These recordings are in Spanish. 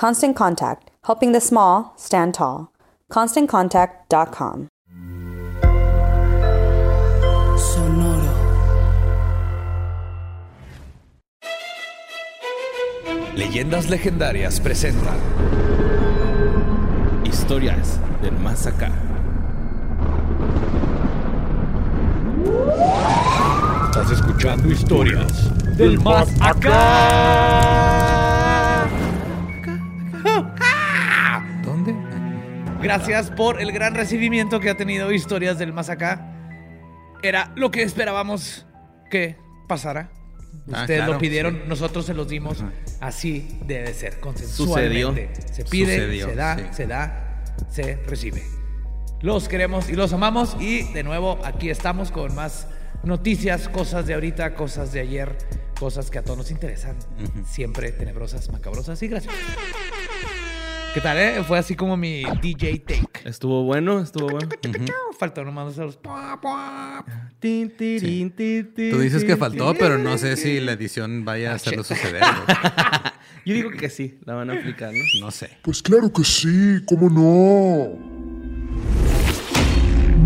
Constant Contact, helping the small stand tall. ConstantContact.com. Sonoro. Leyendas Legendarias presenta Historias del Más Acá. Estás escuchando historias del Más Acá. Gracias por el gran recibimiento que ha tenido Historias del Más Acá. Era lo que esperábamos que pasara. Ah, Ustedes claro, lo pidieron, sí. nosotros se los dimos. Ajá. Así debe ser, consensualmente. Se pide, Sucedió, se da, sí. se da, se recibe. Los queremos y los amamos y de nuevo aquí estamos con más noticias, cosas de ahorita, cosas de ayer, cosas que a todos nos interesan. Siempre tenebrosas, macabrosas y graciosas. ¿Qué tal, eh? Fue así como mi DJ take. Estuvo bueno, estuvo bueno. Faltó nomás hacer los... Tú dices que faltó, pero no sé si la edición vaya a hacerlo suceder. güey. Yo digo que sí, la van a aplicar, ¿no? No sé. Pues claro que sí, ¿cómo no?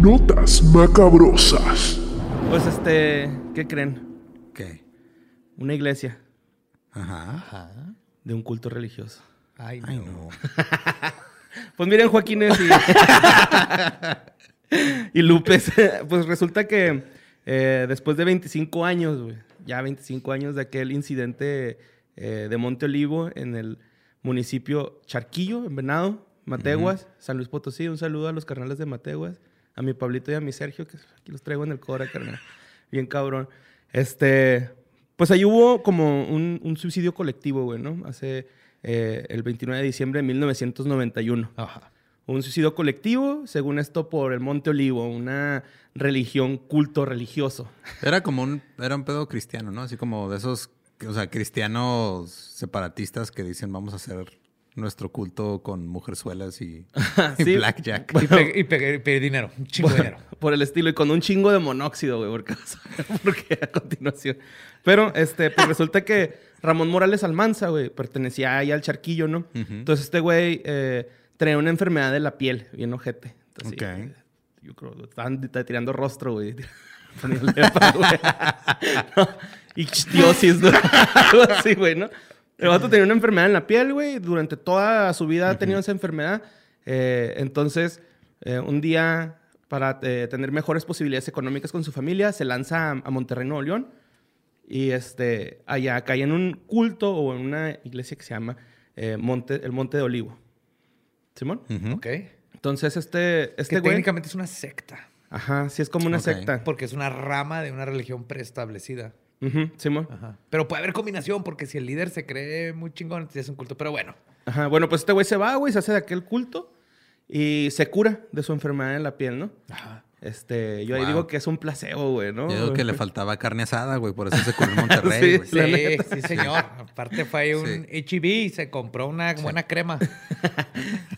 Notas macabrosas. Pues este, ¿qué creen? ¿Qué? Una iglesia Ajá. de un culto religioso. Ay, no. Ay, no. Pues miren, Joaquines y, y Lupes, pues resulta que eh, después de 25 años, güey, ya 25 años de aquel incidente eh, de Monte Olivo en el municipio Charquillo, en Venado, Mateguas, San Luis Potosí, un saludo a los carnales de Mateguas, a mi Pablito y a mi Sergio, que aquí los traigo en el Cora, carnal. Bien cabrón. Este, pues ahí hubo como un, un suicidio colectivo, güey, ¿no? Hace eh, el 29 de diciembre de 1991. Ajá. Un suicidio colectivo, según esto, por el Monte Olivo, una religión, culto religioso. Era como un, era un pedo cristiano, ¿no? Así como de esos, o sea, cristianos separatistas que dicen vamos a hacer nuestro culto con mujerzuelas y, y Sí. blackjack. Y, pe- y pe- y pedir dinero, un chingo de dinero. Por el estilo, y con un chingo de monóxido, güey, porque, vas a ver por qué a continuación. Pero, este, pues resulta que Ramón Morales Almanza, güey, pertenecía ahí al charquillo, ¿no? Entonces, este güey eh, traía una enfermedad de la piel, bien ojete. Entonces, sí, yo creo, estaban tirando rostro, güey. No, Ictiosis, ¿no? Algo así, güey, ¿no? El vato tenía una enfermedad en la piel, güey. Durante toda su vida ha tenido esa enfermedad. Eh, entonces, eh, un día para eh, tener mejores posibilidades económicas con su familia, se lanza a, a Monterrey, Nuevo León. Y este, allá cae en un culto o en una iglesia que se llama eh, Monte, el Monte de Olivo. ¿Simón? Ujú. Ok. Entonces, este, Que este güey. técnicamente es una secta. Ajá, sí es como una secta. Porque es una rama de una religión preestablecida. Ujú, Simón. Ajá. Pero puede haber combinación, porque si el líder se cree muy chingón, es un culto. Pero bueno. Ajá, bueno, pues este güey se va, güey, se hace de aquel culto y se cura de su enfermedad en la piel, ¿no? Ajá. Este, yo ahí digo que es un placebo, güey, ¿no? Yo digo que le faltaba carne asada, güey. Por eso se curó en Monterrey, Sí, güey. Sí, sí, señor. Aparte fue ahí un Sí. HEB y se compró una buena crema.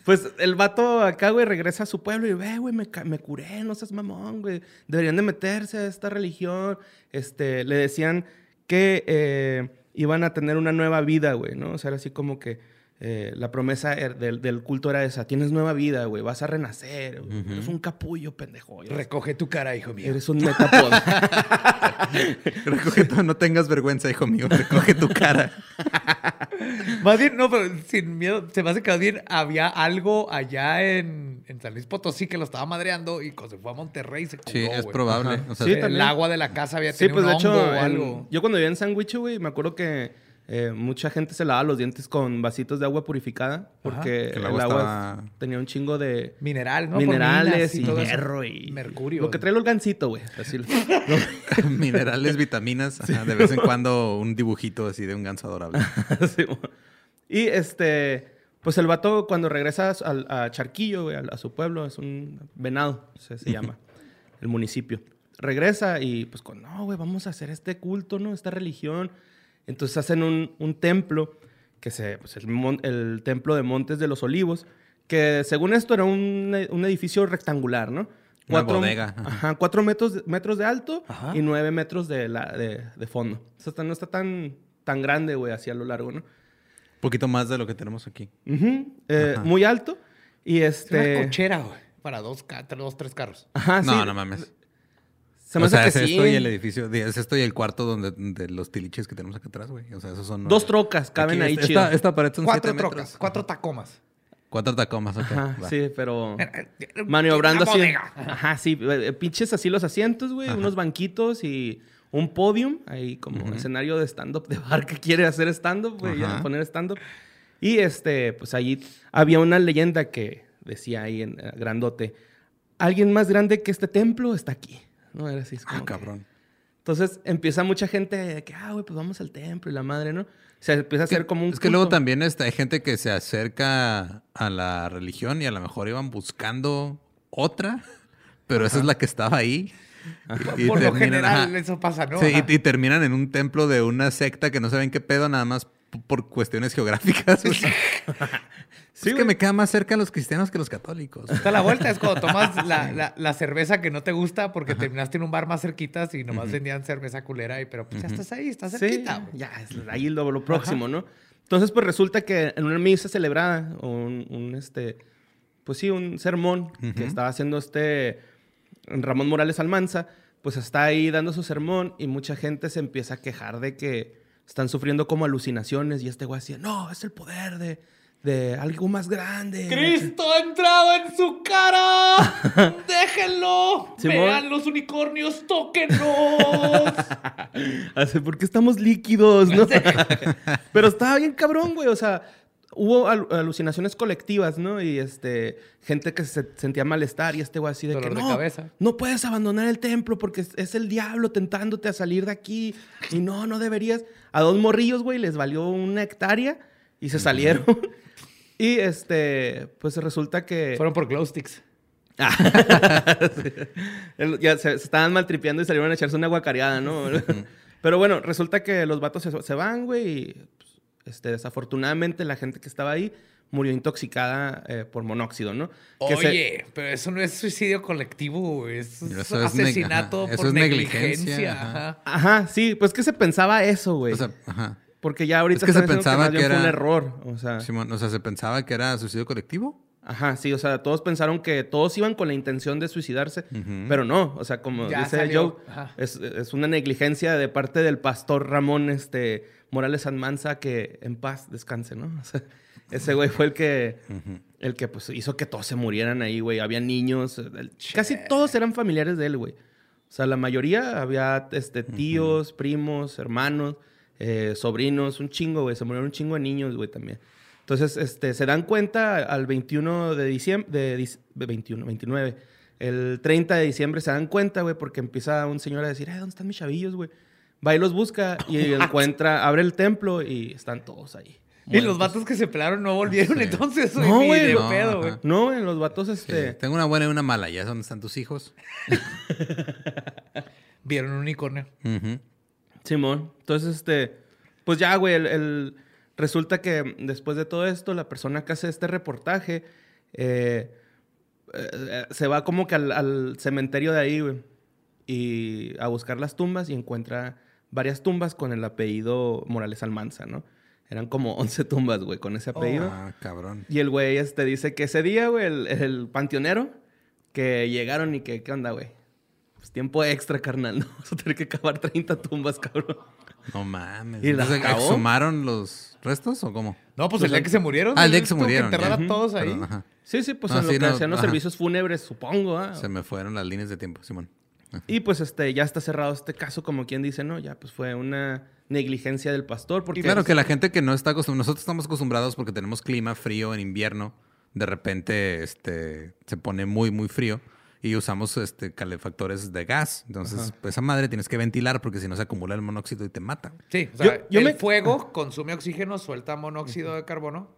Pues el vato acá, güey, regresa a su pueblo y ve, güey, me, me curé, no seas mamón, güey. Deberían de meterse a esta religión. Este, le decían que eh, iban a tener una nueva vida, güey, ¿no? O sea, era así como que eh, la promesa er- del, del culto era esa. Tienes nueva vida, güey, vas a renacer. güey. Eres un capullo, pendejo. Eres, Recoge tu cara, hijo mío. eres un metapod. Recoge tu- no tengas vergüenza, hijo mío. Recoge tu cara. Más bien, no, pero sin miedo, se me hace que más bien había algo allá en, en San Luis Potosí que lo estaba madreando y cuando se fue a Monterrey se curó, Sí, es güey. probable. O sea, Sí, el también. agua de la casa había Sí, tenido pues de un hecho, hongo o en- algo. yo cuando vivía en Sandwich, güey, me acuerdo que eh, mucha gente se lavaba los dientes con vasitos de agua purificada porque Que el el agua estaba- tenía un chingo de Mineral, ¿no? Minerales y, todo eso. hierro y Mercurio. Lo que trae el gancito, güey. Así lo- minerales, vitaminas. ajá, de vez en cuando un dibujito así de un ganso adorable. Sí, y este, pues el vato cuando regresa al- a, Charquillo, güey, a, a su pueblo, es un venado, se, se llama, el municipio. Regresa y pues con, no, güey, vamos a hacer este culto, ¿no? Esta religión. Entonces hacen un, un templo, que se, pues el, mon- el templo de Montes de los Olivos, que según esto era un, un edificio rectangular, ¿no? Una bodega, ajá. Cuatro metros, metros de alto Ajá. y nueve metros de, la, de, de fondo. O sea, no está tan, tan grande, güey, así a lo largo, ¿no? Un poquito más de lo que tenemos aquí. Ujú, eh, Ajá. muy alto. Y Es una este. cochera, güey. Para dos, dos, tres carros. Ajá, sí. no, no mames. Se me o sea, hace es sí. esto y el edificio, es esto y el cuarto donde de los tiliches que tenemos acá atrás, güey. O sea, esos son... Dos trocas caben Aquí, ahí esta, chido. esta, esta pared son Cuatro siete trocas, metros. cuatro tacomas. Cuatro tacomas, ok. Ajá, va. sí, pero. Eh, Maniobrando así. Ajá, sí. eh, Pinches así los asientos, güey. Unos banquitos y un podium. Ahí como escenario de stand-up de bar que quiere hacer stand-up, güey. Poner stand-up. Y este, pues allí había una leyenda que decía ahí en eh, grandote: Alguien más grande que este templo está aquí. No era así. es como Ah, que- cabrón. Entonces empieza mucha gente de que, ah, güey, pues vamos al templo y la madre, ¿no? Se empieza a hacer como un. Es que luego también está, hay gente que se acerca a la religión y a lo mejor iban buscando otra, pero esa es la que estaba ahí. Y, y Por lo terminan, general, ajá. eso pasa, ¿no? Sí, y, y terminan en un templo de una secta que no saben qué pedo, nada más por cuestiones geográficas. Sí, es que me queda más cerca los cristianos que los católicos. Está la vuelta, es cuando tomas la, la- la cerveza que no te gusta porque terminaste en un bar más cerquitas y nomás vendían cerveza culera, y, pero pues ya estás ahí, estás Sí, cerquita. güey. ya, es ahí lo, lo próximo, ¿no? Entonces, pues resulta que en una misa celebrada, o un, un, este, pues sí, un sermón que estaba haciendo este Ramón Morales Almanza, pues está ahí dando su sermón y mucha gente se empieza a quejar de que están sufriendo como alucinaciones y este güey decía, no, es el poder de, de algo más grande. ¡Cristo ha entrado en su cara! ¡Déjenlo! ¡Vean los unicornios! ¡Tóquenlos! Así, porque estamos líquidos, ¿no? Pero estaba bien cabrón, güey. O sea, hubo al- alucinaciones colectivas, ¿no? Y este, gente que se sentía malestar y este güey así de Dolor que de no, cabeza. no puedes abandonar el templo porque es, es el diablo tentándote a salir de aquí. Y no, no deberías. A dos morrillos, güey, les valió una hectárea y se salieron. y este, pues resulta que... Fueron por glow sticks. El- ya se, se estaban maltripeando y salieron a echarse una guacareada, ¿no? Pero bueno, resulta que los vatos se, se van, güey, y este, desafortunadamente la gente que estaba ahí murió intoxicada eh, por monóxido, ¿no? Que se- Oye, pero eso no es suicidio colectivo, güey. Eso es Eso es neg- asesinato ajá, eso por es negligencia. negligencia, ajá. Ajá, sí, pues que se pensaba eso, güey. O sea, ajá. Porque ya ahorita es que se pensaba bien que fue un era- error. O sea, Simón, o sea, se pensaba que era suicidio colectivo. Ajá, sí, o sea, todos pensaron que todos iban con la intención de suicidarse, pero no, o sea, como Ya dice salió, Joe, es, es una negligencia de parte del pastor Ramón este, Morales Sanmanza que en paz descanse, ¿no? O sea, Ese güey fue el que, el que pues, hizo que todos se murieran ahí, güey. Había niños. el- casi todos eran familiares de él, güey. O sea, la mayoría había este, tíos, primos, hermanos, eh, sobrinos, un chingo, güey. Se murieron un chingo de niños, güey, también. Entonces, este, se dan cuenta al 21 de diciembre, de, dic- de 21, 29. El 30 de diciembre se dan cuenta, güey, porque empieza un señor a decir, "Eh, ¿dónde están mis chavillos, güey? Va y los busca y encuentra, abre el templo y están todos ahí. Y los vatos que se pelaron no volvieron Sí. entonces, güey. No, güey, no, pedo, güey. No, güey, los vatos, Sí, este... Tengo una buena y una mala. ¿Ya es donde están tus hijos? Vieron un unicornio. Simón. Entonces, este, pues ya, güey, el, el- resulta que después de todo esto, la persona que hace este reportaje eh, eh, se va como que al, al cementerio de ahí, güey, y a buscar las tumbas y encuentra varias tumbas con el apellido Morales Almanza, ¿no? Eran como 11 tumbas, güey, con ese apellido. Ah, cabrón. Y el güey este dice que ese día, güey, el, el panteonero, que llegaron y que, ¿qué onda, güey? Pues tiempo extra, carnal. ¿no? Vamos a tener que cavar 30 tumbas, cabrón. No mames. ¿Y la Entonces, acabó? ¿Exhumaron los restos o cómo? No, pues el día que se murieron. Ah, el día que se murieron, enterrar ya. a todos ahí. Perdón, ajá. Sí, sí, pues No, en lo que no, hacían los ajá. servicios fúnebres, supongo. ¿ah? Se me fueron las líneas de tiempo, Simón. Y pues este, ya está cerrado este caso, como quien dice, no, ya pues fue una negligencia del pastor. Porque Claro que la gente que no está acostumbrada, nosotros estamos acostumbrados porque tenemos clima frío en invierno, de repente este, se pone muy, muy frío y usamos este, calefactores de gas. Entonces, pues esa madre tienes que ventilar porque si no se acumula el monóxido y te mata. Sí, o sea, Yo- yo el me- fuego consume oxígeno, suelta monóxido de carbono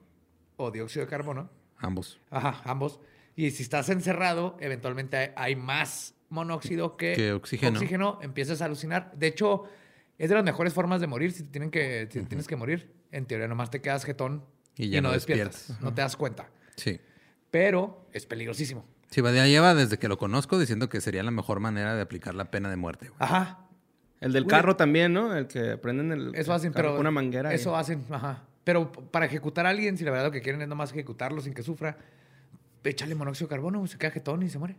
o dióxido de carbono. Ambos. Ajá, ambos. Y si estás encerrado, eventualmente hay, hay más monóxido que, Que oxígeno. oxígeno, empiezas a alucinar. De hecho, es de las mejores formas de morir si, te tienen que, si tienes que morir. En teoría, nomás te quedas jetón Y no no despiertas. despiertas. No te das cuenta. Sí. Pero es peligrosísimo. Sí, Badía lleva desde que lo conozco diciendo que sería la mejor manera de aplicar la pena de muerte. güey. Ajá. El del Güey. carro también, ¿no? El que prenden el Eso hacen, carro pero. con una manguera. y- Eso hacen, ajá. Pero para ejecutar a alguien, si la verdad lo que quieren es nomás ejecutarlo sin que sufra, échale monóxido de carbono, se queda jetón y se muere.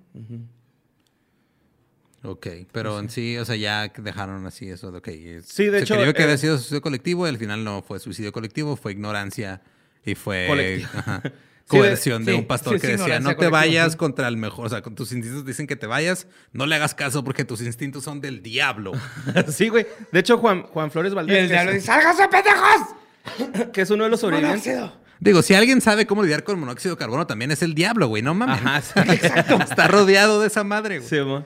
Ok, pero en sí, o sea, ya dejaron así eso de, ok. es- Sí, de se hecho, creyó que eh, había sido suicidio colectivo y al final no fue suicidio colectivo, fue ignorancia y fue Colectivo. ajá, Sí, coerción de sí, un pastor sí, que sí, decía, no te colectiva". vayas contra el mejor, o sea, con tus instintos dicen que te vayas, no le hagas caso porque tus instintos son del diablo. sí, güey. De hecho, Juan, Juan Flores Y Valdés, el que, diablo dice, ¡sálganse, pendejos! que es uno de los sobrevivientes. Monóxido. Digo, si alguien sabe cómo lidiar con monóxido de carbono, también es el diablo, güey, no mames. Ajá, sí. Está rodeado de esa madre, güey. Sí, mo.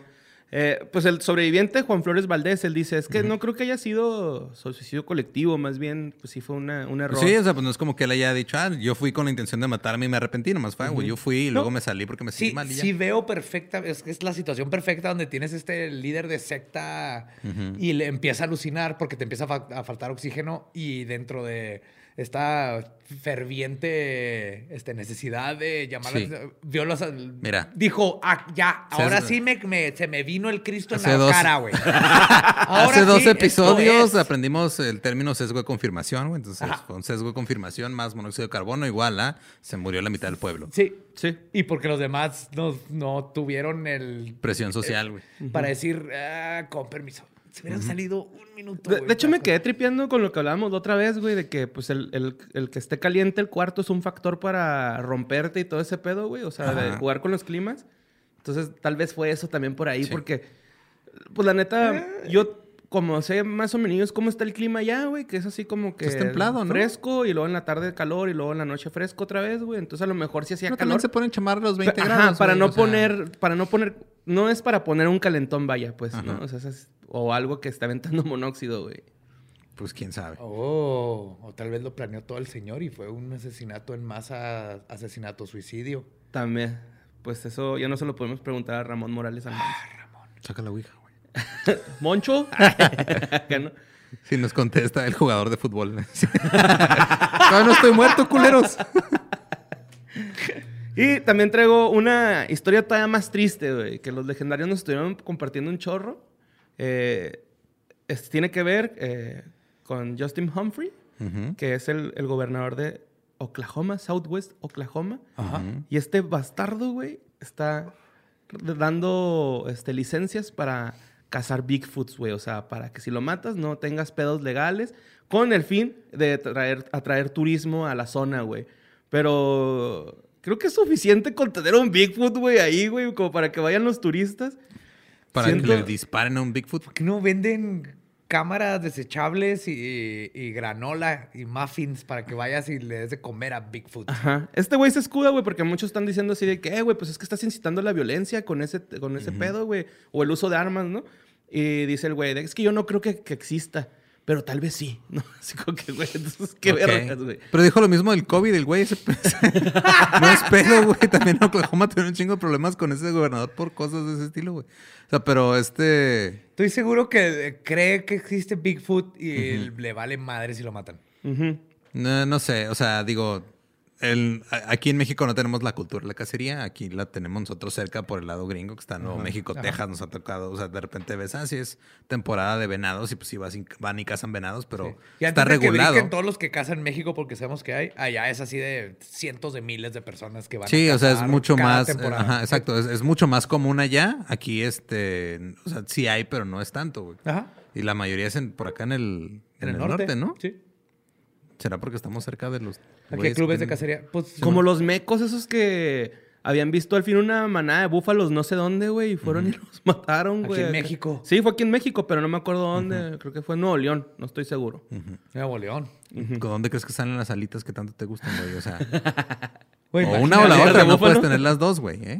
Eh, pues el sobreviviente Juan Flores Valdés, él dice, es que no creo que haya sido suicidio colectivo, más bien, pues sí fue una, un error. Sí, o sea, pues no es como que él haya dicho, ah, yo fui con la intención de matarme y me arrepentí, nomás fue, güey, yo fui y luego me salí porque me sentí Sí, mal y ya. sí veo perfecta, es que es la situación perfecta donde tienes este líder de secta y le empieza a alucinar porque te empieza a, fa- a faltar oxígeno y dentro de esta ferviente este, necesidad de llamar Sí. la- vio los- Mira. dijo, ah, ya, Se- ahora sí me, me- se me vino el Cristo en la dos- cara, güey. Hace dos sí, episodios es. aprendimos el término sesgo de confirmación, güey. Entonces, Ajá. fue un sesgo de confirmación más monóxido de carbono igual a se murió la mitad del pueblo. Sí, Sí. y porque los demás no, no tuvieron el Presión social, güey. para decir, ah, con permiso. Se hubieran salido un minuto. De, hecho, me quedé tripeando con lo que hablábamos la otra vez, güey, de que pues el, el- el que esté caliente el cuarto es un factor para romperte y todo ese pedo, güey. O sea, de jugar con los climas. Entonces, tal vez fue eso también por ahí, Sí. porque, pues la neta, yo como sé más o menos cómo está el clima allá, güey, que es así como que Es templado, ¿no? fresco y luego en la tarde calor y luego en la noche fresco otra vez, güey. Entonces, a lo mejor sí hacía Pero calor. también se pueden chamar los 20 Ajá, grados. para güey, no sea, poner, para no poner, no es para poner un calentón, vaya, pues, ¿no? Ajá. O sea, es- o algo que está aventando monóxido, güey. Pues quién sabe. Oh, o tal vez lo planeó todo el señor y fue un asesinato en masa, asesinato, suicidio. También, pues eso ya no se lo podemos preguntar a Ramón Morales Almanza. Saca la ouija. ¿Moncho? ¿no? Si nos contesta el jugador de fútbol. Todavía no estoy muerto, culeros. Y también traigo una historia todavía más triste, güey, que los legendarios nos estuvieron compartiendo un chorro. Eh, es- tiene que ver eh, con Justin Humphrey, que es el, el gobernador de Oklahoma, Southwest Oklahoma. Y este bastardo, güey, está dando este, licencias para cazar Bigfoots, güey. O sea, para que si lo matas no tengas pedos legales con el fin de traer, atraer turismo a la zona, güey. Pero creo que es suficiente con tener un Bigfoot, güey, ahí, güey, como para que vayan los turistas. Para Siento- que le disparen a un Bigfoot. ¿Por qué no venden cámaras desechables y, y granola y muffins para que vayas y le des de comer a Bigfoot? Ajá. Este güey se escuda, güey, porque muchos están diciendo así de que, eh, güey, pues es que estás incitando la violencia con ese, con ese pedo, güey. O el uso de armas, ¿no? Y dice el güey, es que yo no creo que, que exista. Pero tal vez sí, ¿no? Así como que, güey, entonces, qué Ok. vergas, güey. Pero dijo lo mismo del COVID, el güey. ese- no es pedo, güey. También Oklahoma tiene un chingo de problemas con ese gobernador por cosas de ese estilo, güey. O sea, pero este... Estoy seguro que eh, cree que existe Bigfoot y le vale madre si lo matan. No, no sé, o sea, digo, el, aquí en México no tenemos la cultura de la cacería, aquí la tenemos nosotros cerca por el lado gringo, que está en Nuevo México, Texas, nos ha tocado, o sea, de repente ves, ah, sí es temporada de venados y pues sí vas y- van y cazan venados, pero Y está que regulado. brinquen todos los que cazan en México porque sabemos que hay, allá es así de cientos de miles de personas que van Sí, a o sea, es cazar mucho más, temporada. ajá, exacto, es, es mucho más común allá, aquí este, o sea, sí hay, pero no es tanto, güey. Ajá. Y la mayoría es en, por acá en el, En el norte, ¿no? Sí. ¿Será porque estamos cerca de los... Aquí güeyes clubes que de cacería. Pues, Como los mecos esos que habían visto al fin una manada de búfalos no sé dónde, güey, y fueron y los mataron, Aquí güey. en acá. México. Sí, fue aquí en México, pero no me acuerdo dónde. Creo que fue en Nuevo León, no estoy seguro. Nuevo León. ¿Dónde crees que salen las alitas que tanto te gustan, güey? O sea, Güey, o una o la otra, no puedes tener las dos, güey, ¿eh?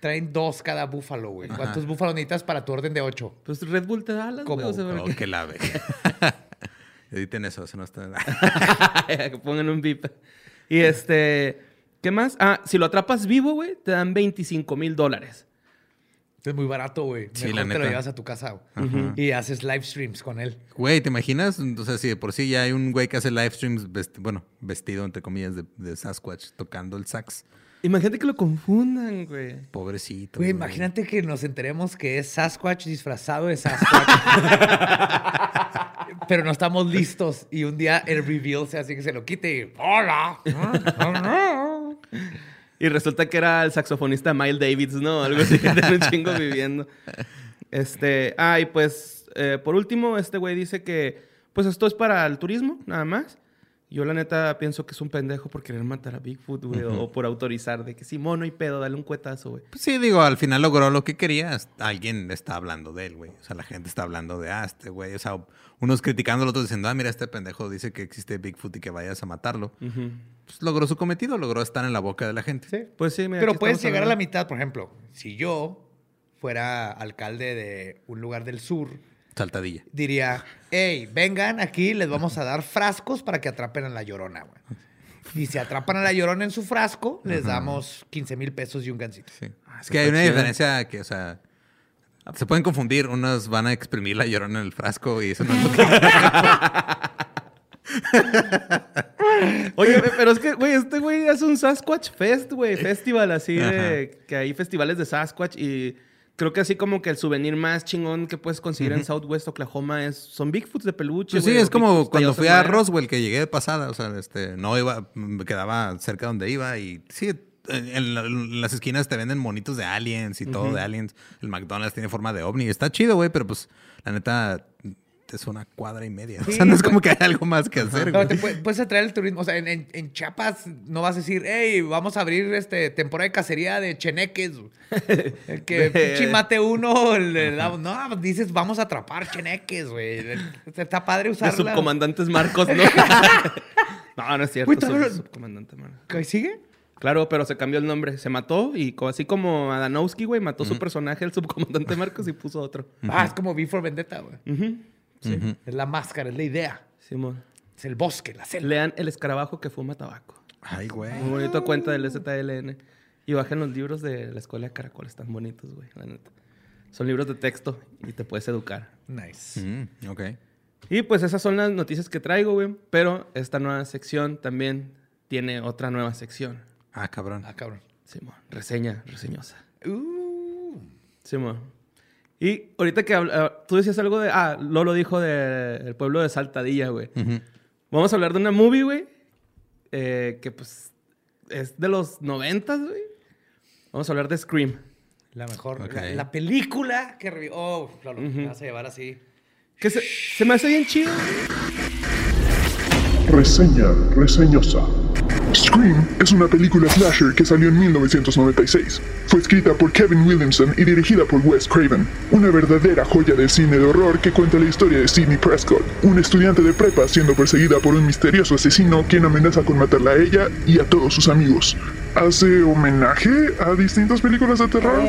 Traen dos cada búfalo, güey. ¿Cuántos búfalos necesitas para tu orden de ocho? Pues Red Bull te da las, güey. ¿Cómo? O sea, Oh, que la ve. Editen eso, eso no está... que pongan un bip. Y este, ¿qué más? Ah, si lo atrapas vivo, güey, te dan 25 mil dólares. Es muy barato, güey. Sí, Mejor la te lo llevas a tu casa güey. y haces live streams con él. Güey, ¿te imaginas? O sea, si de por sí ya hay un güey que hace live streams, vesti- bueno, vestido, entre comillas, de, de Sasquatch, tocando el sax. Imagínate que lo confundan, güey. Pobrecito. Güey, imagínate que nos enteremos que es Sasquatch disfrazado de Sasquatch. Pero no estamos listos. Y un día el reveal se hace que se lo quite y... ¡Hola! Y resulta que era el saxofonista Miles Davis, ¿no? Algo así que tiene un chingo viviendo. Este, ah, y pues, eh, por último, este güey dice que, pues esto es para el turismo, nada más. Yo la neta pienso que es un pendejo por querer matar a Bigfoot, güey, o por autorizar de que sí, mono y pedo, dale un cuetazo, güey. Pues sí, digo, al final logró lo que quería. Alguien está hablando de él, güey. O sea, la gente está hablando de, ah, este güey. O sea, unos criticando, otros diciendo, ah, mira, este pendejo dice que existe Bigfoot y que vayas a matarlo. Pues logró su cometido, logró estar en la boca de la gente. Sí. Pues sí, mira, Pero puedes llegar a la mitad, por ejemplo. Si yo fuera alcalde de un lugar del sur, Saltadilla. diría, hey, vengan aquí, les vamos a dar frascos para que atrapen a la llorona, güey. Y si atrapan a la llorona en su frasco, les damos 15 mil pesos y un gancito. Sí. Es que hay una diferencia que, o sea, se pueden confundir. Unos van a exprimir la llorona en el frasco y eso no es lo que... Oye, pero es que, güey, este güey hace un Sasquatch Fest, güey, festival así de que hay festivales de Sasquatch y creo que así como que el souvenir más chingón que puedes conseguir en Southwest Oklahoma es son Bigfoots de peluche. Pues sí, es como Bigfoots cuando fui a. Roswell, que llegué de pasada. O sea, este, no iba, me quedaba cerca donde iba y sí, en, en la- en las esquinas te venden monitos de aliens y todo de aliens. El McDonald's tiene forma de ovni. Está chido, güey, pero pues la neta es una cuadra y media. o sea, no es como que hay algo más que hacer, No, güey. te puede- puedes atraer el turismo. O sea, en, en- en Chiapas no vas a decir, hey, vamos a abrir este temporada de cacería de cheneques. El que pinche mate uno, le no, dices, vamos a atrapar cheneques, güey. Está padre De usarla. subcomandantes Marcos, ¿no? no, no es cierto. Sub- todavía- subcomandante Marcos. ¿Qué sigue? Claro, pero se cambió el nombre. Se mató y así como Adanowski, güey, mató su personaje, el subcomandante Marcos, y puso otro. Ah, es como V for Vendetta, güey. Ujú. Sí, Es la máscara, es la idea. Simón. Es el bosque, la selva. Lean El escarabajo que fuma tabaco. Ay, güey. Muy bonito cuenta del STLN. Y bajen los libros de la escuela de Caracol. Están bonitos, güey, la neta. Son libros de texto y te puedes educar. Nice. Mm, ok. Y pues esas son las noticias que traigo, güey. Pero esta nueva sección también tiene otra nueva sección. Ah, cabrón. Ah, cabrón. Simón, reseña, reseñosa. Uh. Simón. Y ahorita que habla- tú decías algo de. Ah, Lolo dijo del pueblo de Saltadilla, güey. Vamos a hablar de una movie, güey. eh, que pues es de los noventas, güey. Vamos a hablar de Scream. La mejor. La, la película que revivió. Oh, Lolo, me vas a llevar así. Que se, se me hace bien chido. Reseña reseñosa. Scream es una película slasher que salió en 1996. Fue escrita por Kevin Williamson y dirigida por Wes Craven. Una verdadera joya del cine de horror que cuenta la historia de Sidney Prescott, un estudiante de prepa siendo perseguida por un misterioso asesino quien amenaza con matarla a ella y a todos sus amigos. ¿Hace homenaje a distintas películas de terror?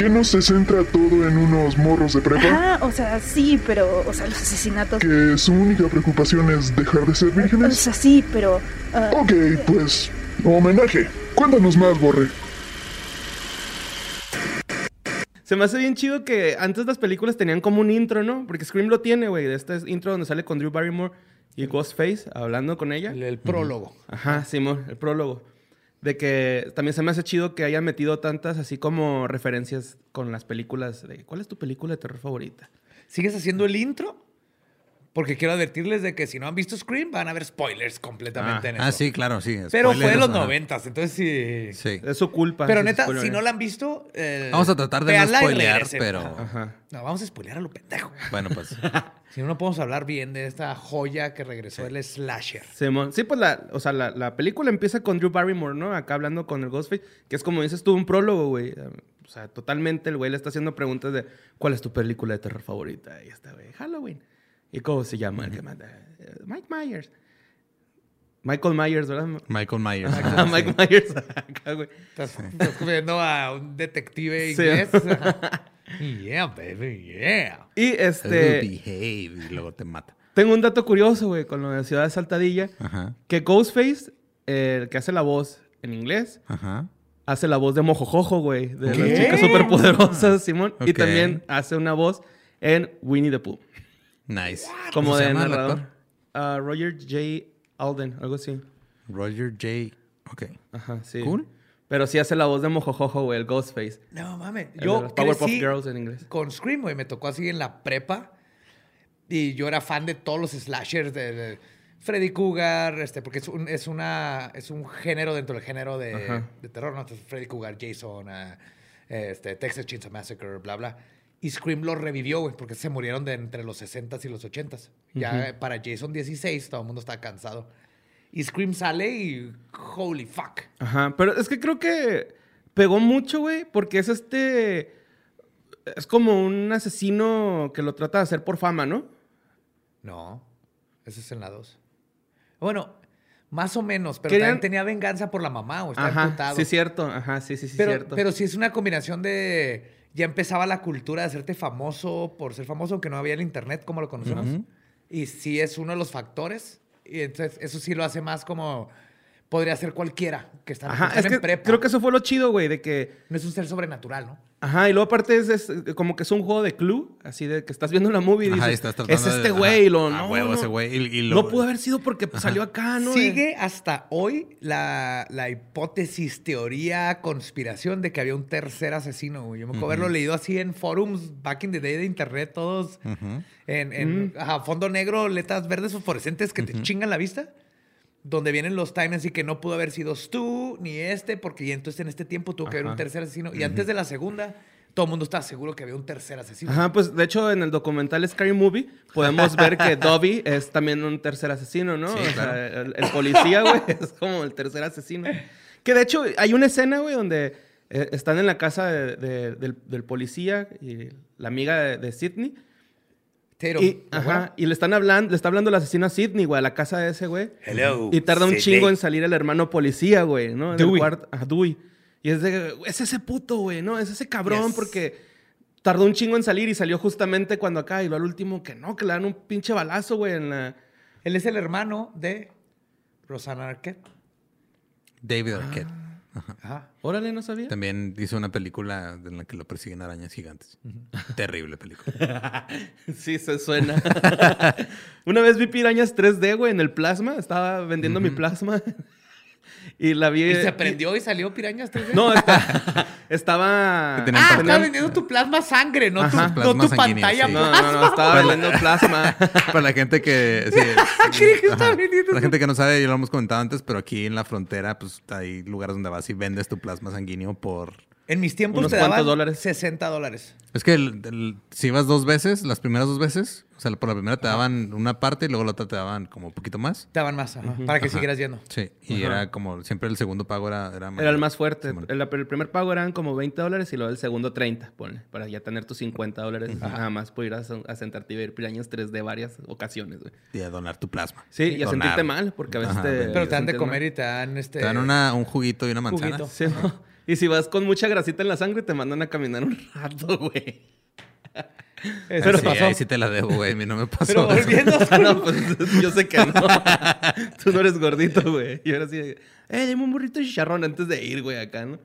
¿Que no se centra todo en unos morros de prepa? Ah, o sea, sí, pero, o sea, los asesinatos. ¿Que su única preocupación es dejar de ser O vírgenes? sea, sí, pero. ah, Ok, pues, homenaje. Cuéntanos más, Borre. Se me hace bien chido que antes las películas tenían como un intro, ¿no? Porque Scream lo tiene, güey. De este intro donde sale con Drew Barrymore y Ghostface hablando con ella. El, el prólogo. Ajá, Simón, el prólogo. De que también se me hace chido que hayan metido tantas así como referencias con las películas de ¿cuál es tu película de terror favorita? ¿Sigues haciendo el intro? Porque quiero advertirles de que si no han visto Scream, van a ver spoilers completamente en eso. Ah, sí, claro, sí. Pero fue de los noventas, entonces sí. Sí. Es su culpa. Pero neta, si no la han visto, eh, Vamos a tratar de no spoilear, pero- Ajá. No, vamos a spoilear a lo pendejo. Bueno, pues. Si no, no podemos hablar bien de esta joya que regresó el slasher. Simón. Sí, pues la, o sea, la, la película empieza con Drew Barrymore, ¿no? Acá hablando con el Ghostface, que es como dices tú, un prólogo, güey. O sea, totalmente el güey le está haciendo preguntas de ¿cuál es tu película de terror favorita? Y está, güey, Halloween. ¿Y cómo se llama el que manda? Eh, Mike Myers. Michael Myers, ¿verdad? Michael Myers. Ah, Mike Myers. Acá, güey. Estás, estás viendo a un detective Sí. inglés. yeah, baby, yeah. Y Este... Behave y luego te mata. tengo un dato curioso, güey, con lo de Ciudad de Saltadilla. Ajá. Que Ghostface, eh, el que hace la voz en inglés, Ajá. hace la voz de Mojojojo, güey, de ¿Qué? las chicas superpoderosas, Simón. Y también hace una voz en Winnie the Pooh, Nice. como ¿Cómo se de narrador. Ah, Roger J. Alden, algo así. Roger J. Ok. Ajá, sí. Cool. Pero sí hace la voz de Mojojojo, güey, el Ghostface. No mames. El Yo los Powerpuff crecí Girls en inglés. con Scream, güey. Me tocó así en la prepa. Y yo era fan de todos los slashers de, de Freddy Cougar, este, porque es un, es una, es un género dentro del género de, de terror, ¿no? Entonces, Freddy Cougar, Jason, ah, este, Texas Chainsaw Massacre, bla, bla. Y Scream lo revivió, güey, porque se murieron de entre los 60s y los 80s. Ya eh, para Jason 16, todo el mundo estaba cansado. Y Scream sale y holy fuck. Ajá, pero es que creo que pegó mucho, güey, porque es este... Es como un asesino que lo trata de hacer por fama, ¿no? No, ese es en la 2. Bueno, más o menos, pero también tenía venganza por la mamá, o estaba Ajá, emputado. sí, cierto. Ajá, sí, sí, sí, pero, cierto. pero sí es una combinación de... Ya empezaba la cultura de hacerte famoso por ser famoso, aunque no había el internet como lo conocemos. Y sí es uno de los factores. Y entonces eso sí lo hace más como... Podría ser cualquiera que está, Ajá, que está es en que prepa. creo que eso fue lo chido, güey, de que... No es un ser sobrenatural, ¿no? Ajá, y luego aparte es, es como que es un juego de clue, así de que estás viendo una movie y Ajá, y dices, estás tratando es este ajá, güey, y lo a no, huevo no, ese güey, y- y lo- no pudo haber sido porque pues, salió acá, ¿no? Sigue hasta hoy la, la hipótesis, teoría, conspiración de que había un tercer asesino. güey. Yo me acuerdo haberlo leído así en forums back in the day de internet, todos en, en ajá, fondo negro, letras verdes fosforescentes que te chingan la vista. Donde vienen los times y que no pudo haber sido tú ni este, porque entonces en este tiempo tuvo que haber un Ajá. tercer asesino. Y antes de la segunda, todo el mundo estaba seguro que había un tercer asesino. Ajá, pues de hecho en el documental Scary Movie podemos ver que Dobby es también un tercer asesino, ¿no? Sí, o sea, claro. el, el policía, güey, es como el tercer asesino. Que de hecho hay una escena, güey, donde eh, están en la casa de- de- del, del policía y la amiga de, de Sidney. Y, ¿la ajá, y le están hablando, le está hablando el asesino a Sidney, güey, a la casa de ese, güey. Hello, Y tarda un Sidney. chingo en salir el hermano policía, güey, ¿no? En el cuarto. Dewey. Y es de, es ese puto, güey, ¿no? Es ese cabrón Yes. porque tardó un chingo en salir y salió justamente cuando acá. Y lo al último que no, que le dan un pinche balazo, güey, en la... Él es el hermano de Rosanna Arquette. David Arquette. Ajá. Órale, no sabía. También hizo una película en la que lo persiguen arañas gigantes. Terrible película. Sí, se suena. Una vez vi pirañas 3D, güey, en el plasma. Estaba vendiendo mi plasma. y la vi... ¿Y se prendió y salió pirañas 3D? No, está- estaba... Tenían Ah, estaba vendiendo tu plasma sangre, no tu, no tu pantalla sí. Plasma. no, no, estaba vendiendo plasma. Para la gente que... sí, Creí que estaba ajá. vendiendo Para la gente que no sabe, ya lo hemos comentado antes, pero aquí en la frontera, pues hay lugares donde vas y vendes tu plasma sanguíneo por En mis tiempos ¿Unos te cuántos daban dólares? 60 dólares. Es que el- el- si ibas dos veces, las primeras dos veces, o sea, por la primera te daban una parte y luego la otra te daban como un poquito más. Te daban más, ajá, para que siguieras yendo. Sí, y era como siempre el segundo pago era era, Era el más fuerte. El, el primer pago eran como 20 dólares y luego el segundo 30, ponle. Para ya tener tus 50 dólares. Nada más por ir a, a sentarte y ver pirañas 3D varias ocasiones, güey. Y a donar tu plasma. Sí, y a Donar. sentirte mal, porque a veces Ajá, te... pero te dan de comer mal. y te dan este. Te dan una, un juguito y una manzana. Juguito. Sí, ¿no? Y si vas con mucha grasita en la sangre, te mandan a caminar un rato, güey. Eso Pero pasó. ahí sí te la debo, güey. A mí no me pasó. Pero volviendo Ah, no, pues yo sé que no. Tú no eres gordito, güey. Y ahora sí, eh, dame un burrito de chicharrón antes de ir, güey, acá, ¿no?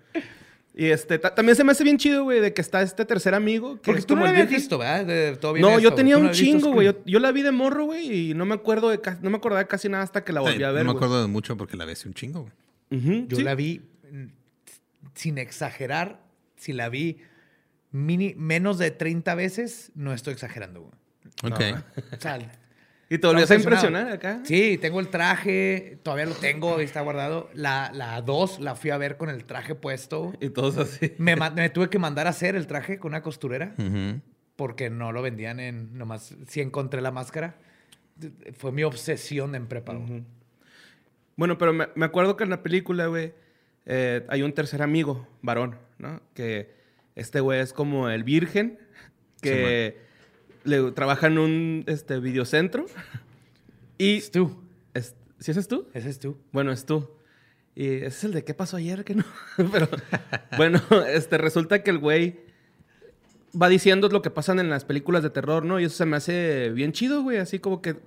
Y este, ta- también se me hace bien chido, güey, de que está este tercer amigo. Que Porque es tú no como lo el habías visto, ¿verdad? De- todo bien No, esto, yo tenía no un chingo, güey. Yo, yo la vi de morro, güey, y no me acuerdo de no me acordaba de casi nada hasta que la volví a ver. no me acuerdo de mucho porque la vi hace un chingo, güey. Yo sí. la vi, sin exagerar, si la vi mini, menos de 30 veces, no estoy exagerando, güey. Ok. O sea, Y te volvías a impresionar impresionado. acá. Sí, tengo el traje, todavía lo tengo, ahí está guardado. La, la 2 la fui a ver con el traje puesto. Y todos así. Me, me tuve que mandar a hacer el traje con una costurera porque no lo vendían en nomás. Sí encontré la máscara. Fue mi obsesión en prepa. güey. Bueno, pero me, me acuerdo que en la película, güey, eh, hay un tercer amigo, varón, ¿no? Que este güey es como el virgen, que le, trabaja en un este, videocentro. Y... Es tú. Es, ¿Sí ese es tú? Ese es tú. Bueno, es tú. Y ese es el de qué pasó ayer, que no. Pero bueno, este resulta que el güey va diciendo lo que pasan en las películas de terror, ¿no? Y eso se me hace bien chido, güey. Así como que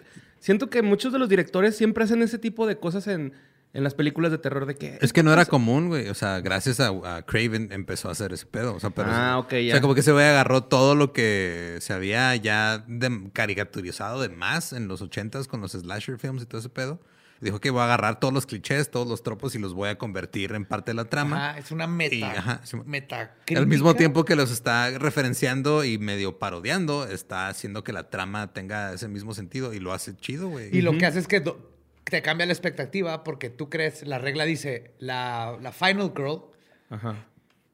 siento que muchos de los directores siempre hacen ese tipo de cosas en, en las películas de terror de que Es que no era común, güey. O sea, gracias a, a Craven empezó a hacer ese pedo. O sea, pero Ah, ok, O ya. sea, como que ese güey agarró todo lo que se había ya de- caricaturizado de más en los ochentas con los slasher films y todo ese pedo. Dijo que voy a agarrar todos los clichés, todos los tropos y los voy a convertir en parte de la trama. Ajá, es una meta. Y, ajá, sí, meta Al mismo tiempo que los está referenciando y medio parodiando, está haciendo que la trama tenga ese mismo sentido y lo hace chido, güey. Y lo que hace es que te cambia la expectativa porque tú crees, la regla dice, la, la Final Girl, Ajá.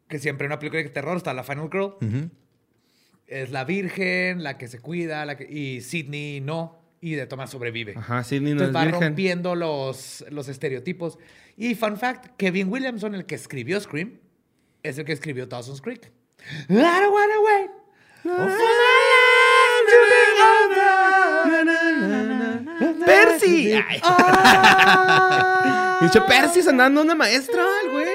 que siempre en una película de terror está la Final Girl, Ujú. es la virgen, la que se cuida, la que, y Sidney no, y de Thomas sobrevive. Ajá, Sidney no es Entonces va virgen. rompiendo los, los estereotipos. Y fun fact, Kevin Williamson, el que escribió Scream, es el que escribió Dawson's Creek. I don't wanna wait for ¡Percy! Ay. Dice Percy se andando una maestra, güey.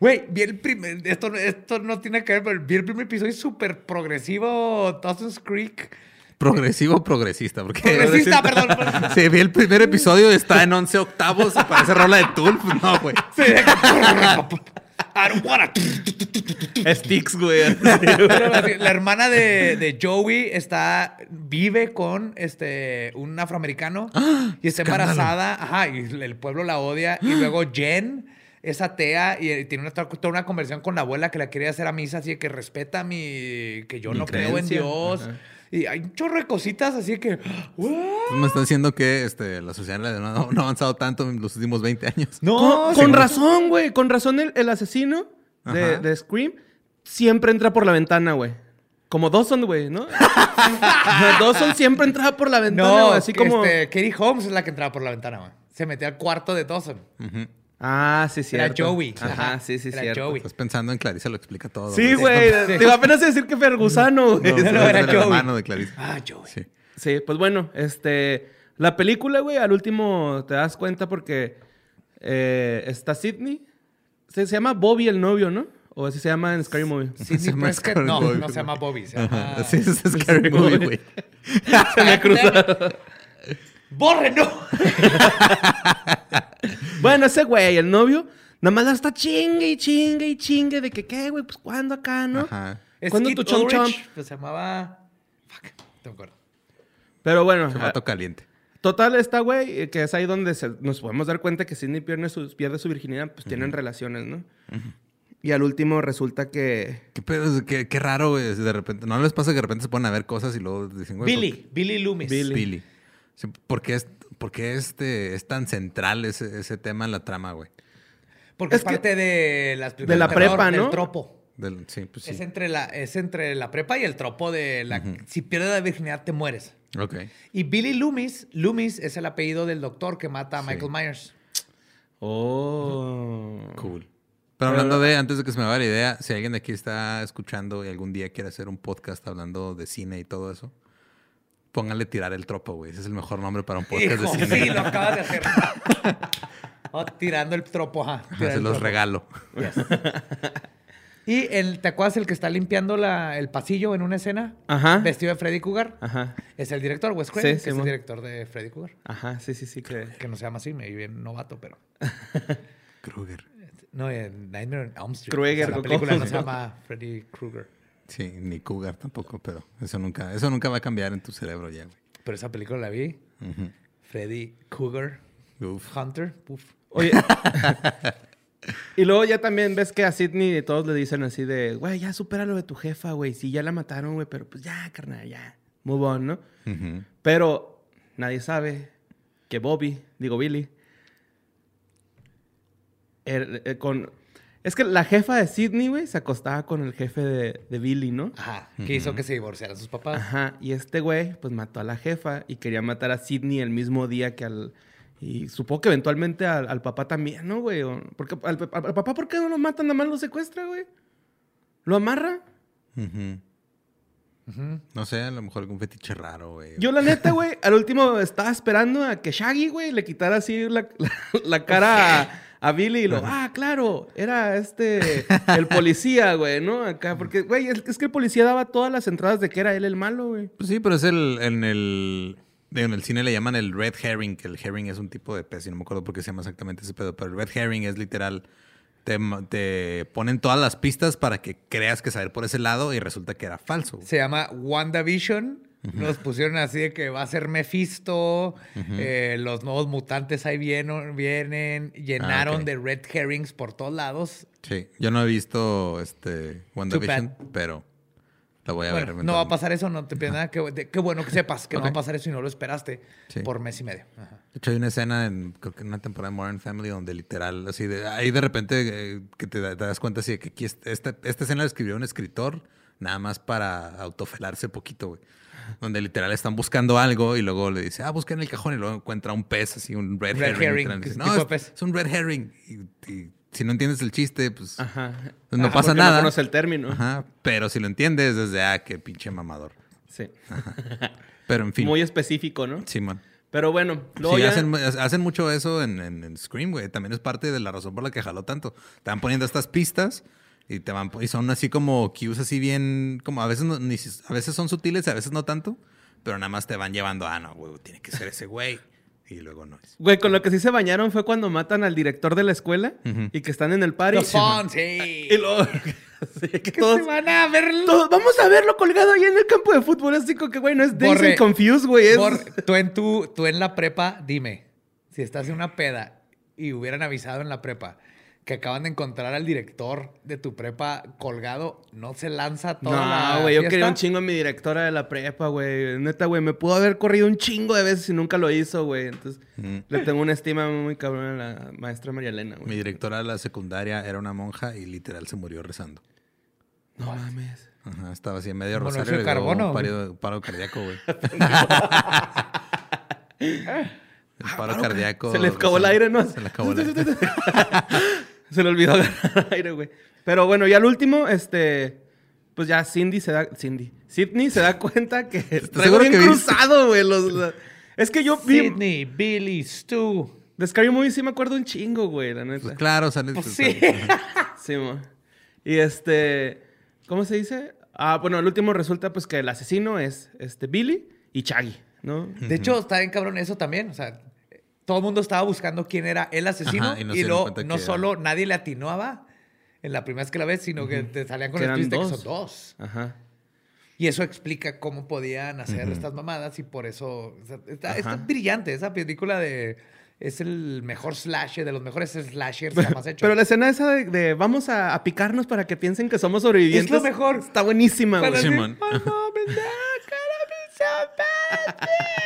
Güey, vi el primer. Esto, no- esto no tiene que ver, pero vi el primer episodio súper progresivo. Dawson's Creek. Progresivo o progresista, porque... Progresista, perdón. perdón. Sí, vi el primer episodio y está en 11 octavos y parece rola de Tool. Pues No, güey. Sí, I don't wanna- Sticks, güey. La hermana de, de Joey está, vive con este, un afroamericano y está embarazada. Ajá, y el pueblo la odia. Y luego Jen es atea y eh, tiene una, toda una conversación con la abuela que la quiere hacer a misa, así que respeta mi. que yo Mi no creo en. Dios. Ajá. Y hay un chorro de cositas así que. ¿what? Pues me están diciendo que este, la sociedad no, no ha avanzado tanto en los últimos 20 años. No, con, razón, güey. Con razón el, el asesino de, Scream siempre entra por la ventana, güey. Como Dawson, güey, ¿no? Dawson siempre entraba por la ventana, No. Así que como... este, Katie Holmes es la que entraba por la ventana, güey. Se metió al cuarto de Dawson. Ujú. Ah, sí, sí. Era Joey. Ajá, sí, sí, Era cierto. Joey. Estás pensando en Clarissa, lo explica todo. Sí, güey. Te iba apenas a decir que Fergusano, güey. No, No, no, era el Joey. hermano de Clarissa. Ah, Joey. Sí. Sí, pues bueno, este... La película, güey, al último te das cuenta porque eh, está Sidney. Se, se llama Bobby el novio, ¿no? O así se llama en Scary Movie. Prescott. Scary No, Movie. no se llama Bobby. Se llama... Ajá. Sí, es Scary Movie, güey. Se me cruzaron. ¡Borre, no! Bueno, ese güey, el novio, nada más la está chingue y chingue y chingue de que, ¿qué, güey? Pues, ¿cuándo acá, no? Ajá. ¿Cuándo tu chom chom? Pues se llamaba... Fuck, no me acuerdo. Pero bueno, Se ah, mató caliente. total está, güey, eh, que es ahí donde se- nos podemos dar cuenta que Sidney pierde su, pierde su virginidad, pues tienen relaciones, ¿no? Y al último resulta que... Qué pedo, qué, qué raro, güey. De repente, ¿no les pasa que de repente se ponen a ver cosas y luego dicen, güey, Billy, Billy Loomis. ¿por Billy. Billy. Sí, ¿Por qué, es, por qué este, es tan central ese, ese tema en la trama, güey? Porque es, Es que- parte de las de la películas prepa, terror, ¿no? Del tropo. Del- sí, pues sí. Es entre, la, es entre la prepa y el tropo de la... Si pierdes la virginidad, te mueres. Ok. Y Billy Loomis, Loomis es el apellido del doctor que mata a Sí. Michael Myers. Oh. Cool. Pero hablando de, antes de que se me vaya la idea, si alguien de aquí está escuchando y algún día quiere hacer un podcast hablando de cine y todo eso, pónganle tirar el tropo, güey. Ese es el mejor nombre para un podcast Hijo, de cine. sí, lo acabas de hacer. Oh, tirando el tropo, ajá. Tirar se el los tropo. regalo. Y el, ¿te acuerdas el que está limpiando la- el pasillo en una escena? Ajá. Vestido de Freddy Cougar. Ajá. Es el director, Wes Craven, Sí, que es el director de Freddy Cougar. Ajá, sí, sí, sí. Que... Que no se llama así, me vi bien novato, pero... Krueger. No, en Nightmare on Elm Street. Krueger, O sea, la ¿cómo película no se llama Freddy Krueger. Sí, ni Cougar tampoco, pero eso nunca, eso nunca va a cambiar en tu cerebro ya, güey. Pero esa película la vi. Freddy Cougar Uf. Hunter. Uf. Oye. y luego ya también ves que a Sidney todos le dicen así de, güey, ya supera lo de tu jefa, güey. Sí, ya la mataron, güey, pero pues ya, carnal, ya. Move on, ¿no? Pero nadie sabe que Bobby, digo Billy, er- eh, con... Es que la jefa de Sidney, güey, se acostaba con el jefe de, de Billy, ¿no? Ajá. Que hizo que se divorciaran sus papás. Ajá, y este güey, pues mató a la jefa y quería matar a Sidney el mismo día que al. Y supongo que eventualmente al, al papá también, ¿no, güey? O- Porque al, al- al papá, ¿por qué no lo matan? Nada más lo secuestra, güey. ¿Lo amarra? Ujú. No sé, a lo mejor algún fetiche raro, güey. Yo, la neta, güey, al último estaba esperando a que Shaggy, güey, le quitara así la, la- la cara a, Billy y lo. Ah, claro, era este. El policía, güey, ¿no? Acá, porque, güey, es, es que el policía daba todas las entradas de que era él el malo, güey. Pues sí, pero es el, en el, en el cine le llaman el red herring, que el herring es un tipo de pez, y no me acuerdo por qué se llama exactamente ese pedo, pero el red herring es literal, te, te ponen todas las pistas para que creas que saber por ese lado y resulta que era falso. güey. Se llama WandaVision. Nos pusieron así de que va a ser Mephisto. eh, los nuevos mutantes ahí vienen. vienen llenaron Ah, de red herrings por todos lados. Sí, yo no he visto este WandaVision, pero la voy a ver. No va a pasar eso, no te pierdas nada. Qué, bueno que sepas que no va a pasar eso y no lo esperaste Sí. por mes y medio. Ajá. De hecho, hay una escena en, creo que en una temporada de Modern Family donde literal, así de, ahí de repente eh, que te, da- te das cuenta así de que aquí esta, esta escena la escribió un escritor nada más para autofelarse poquito, güey. Donde literal están buscando algo y luego le dice, ah, busca en el cajón y luego encuentra un pez así, un red, Red herring. herring, literal. ¿qué Dice, tipo no, es, pez?" es un red herring. Y, y si no entiendes el chiste, pues, Ajá. pues no Ajá, pasa nada. No conoce el término. Ajá, pero si lo entiendes, desde, ah, qué pinche mamador. Sí. Pero en fin, Muy específico, ¿no? Simón. Pero bueno, luego Sí, ya- hacen, hacen mucho eso en, en- en Scream, güey. También es parte de la razón por la que jaló tanto. Van poniendo estas pistas y te van y son así como cues así bien, como a veces no- ni a veces son sutiles, a veces no tanto, pero nada más te van llevando, ah, no, güey, tiene que ser ese güey. Y luego no es. Güey, con lo que sí se bañaron fue cuando matan al director de la escuela Ujú. y que están en el party. Los sí. Y luego... sí, que todos, se van a verlo. todos, Vamos a verlo colgado ahí en el campo de fútbol. Así como que, güey, no es and Confused, güey. Es... Tú, en tu, tú en la prepa, dime, si estás en una peda y hubieran avisado en la prepa que acaban de encontrar al director de tu prepa colgado, ¿no se lanza toda la No, güey, yo quería un chingo a mi directora de la prepa, güey. Neta, güey, me pudo haber corrido un chingo de veces y nunca lo hizo, güey. Entonces, Mm. le tengo una estima muy cabrón a la maestra María Elena, Mi güey. directora de la secundaria era una monja y literal se murió rezando. No mames. Ajá, estaba así en medio ¿Monóxido rosario de carbono, paro, paro cardíaco, güey. El paro paro cardíaco. Se le acabó el aire, ¿no? Se le acabó el aire. Se le olvidó agarrar aire, güey. Pero bueno, ya al último, este... Pues ya Cindy se da... Cindy. Sidney se da cuenta que traigo seguro bien que cruzado, güey. los- Es que yo vi... Sidney, Billy, Stu. De Scary Movie sí me acuerdo un chingo, güey, la neta. Pues claro, sale. Pues pues, sí. Sí, mo. Y este, ¿cómo se dice? Ah, bueno, el último resulta pues que el asesino es este Billy y Chaggy, ¿no? De hecho, está bien cabrón eso también. O sea, todo el mundo estaba buscando quién era el asesino Ajá, y y, no luego cuenta no que solo nadie le atinaba en la primera vez que la ves, sino que te salían con Que el eran twist de que dos. son dos. Ajá. Y eso explica cómo podían hacer estas mamadas y por eso o sea, está, está brillante esa película de es el mejor slasher de los mejores slashers jamás hechos. Pero la escena esa de, de vamos a, a picarnos para que piensen que somos sobrevivientes. Es lo mejor. Está buenísima, güey.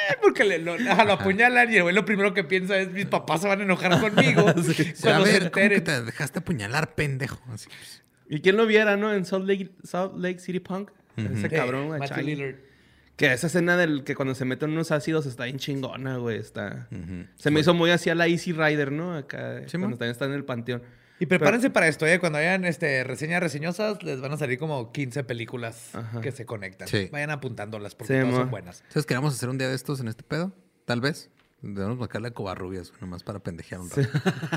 Porque le, lo, ajá, lo apuñalan y el güey lo primero que piensa es mis papás se van a enojar conmigo Sí, a cuando se ver, ¿cómo que te dejaste apuñalar, pendejo? Así, pues. Y quién lo viera, ¿no? En Salt Lake, Salt Lake City Punk. Ese cabrón, güey, Matthew. Lillard. Que esa escena del que cuando se meten unos ácidos está bien chingona, güey. Está... Se me hizo muy así a la Easy Rider, ¿no? Acá, Sí, cuando también está en el panteón. Y prepárense para esto, ¿eh? Cuando hayan este, reseñas reseñosas, les van a salir como 15 películas Ajá. que se conectan. Sí. Vayan apuntándolas porque Sí, todas son buenas. ¿Sabes qué vamos a hacer un día de estos en este pedo? Tal vez. Debemos marcarle a Covarrubias, nomás para pendejear un rato.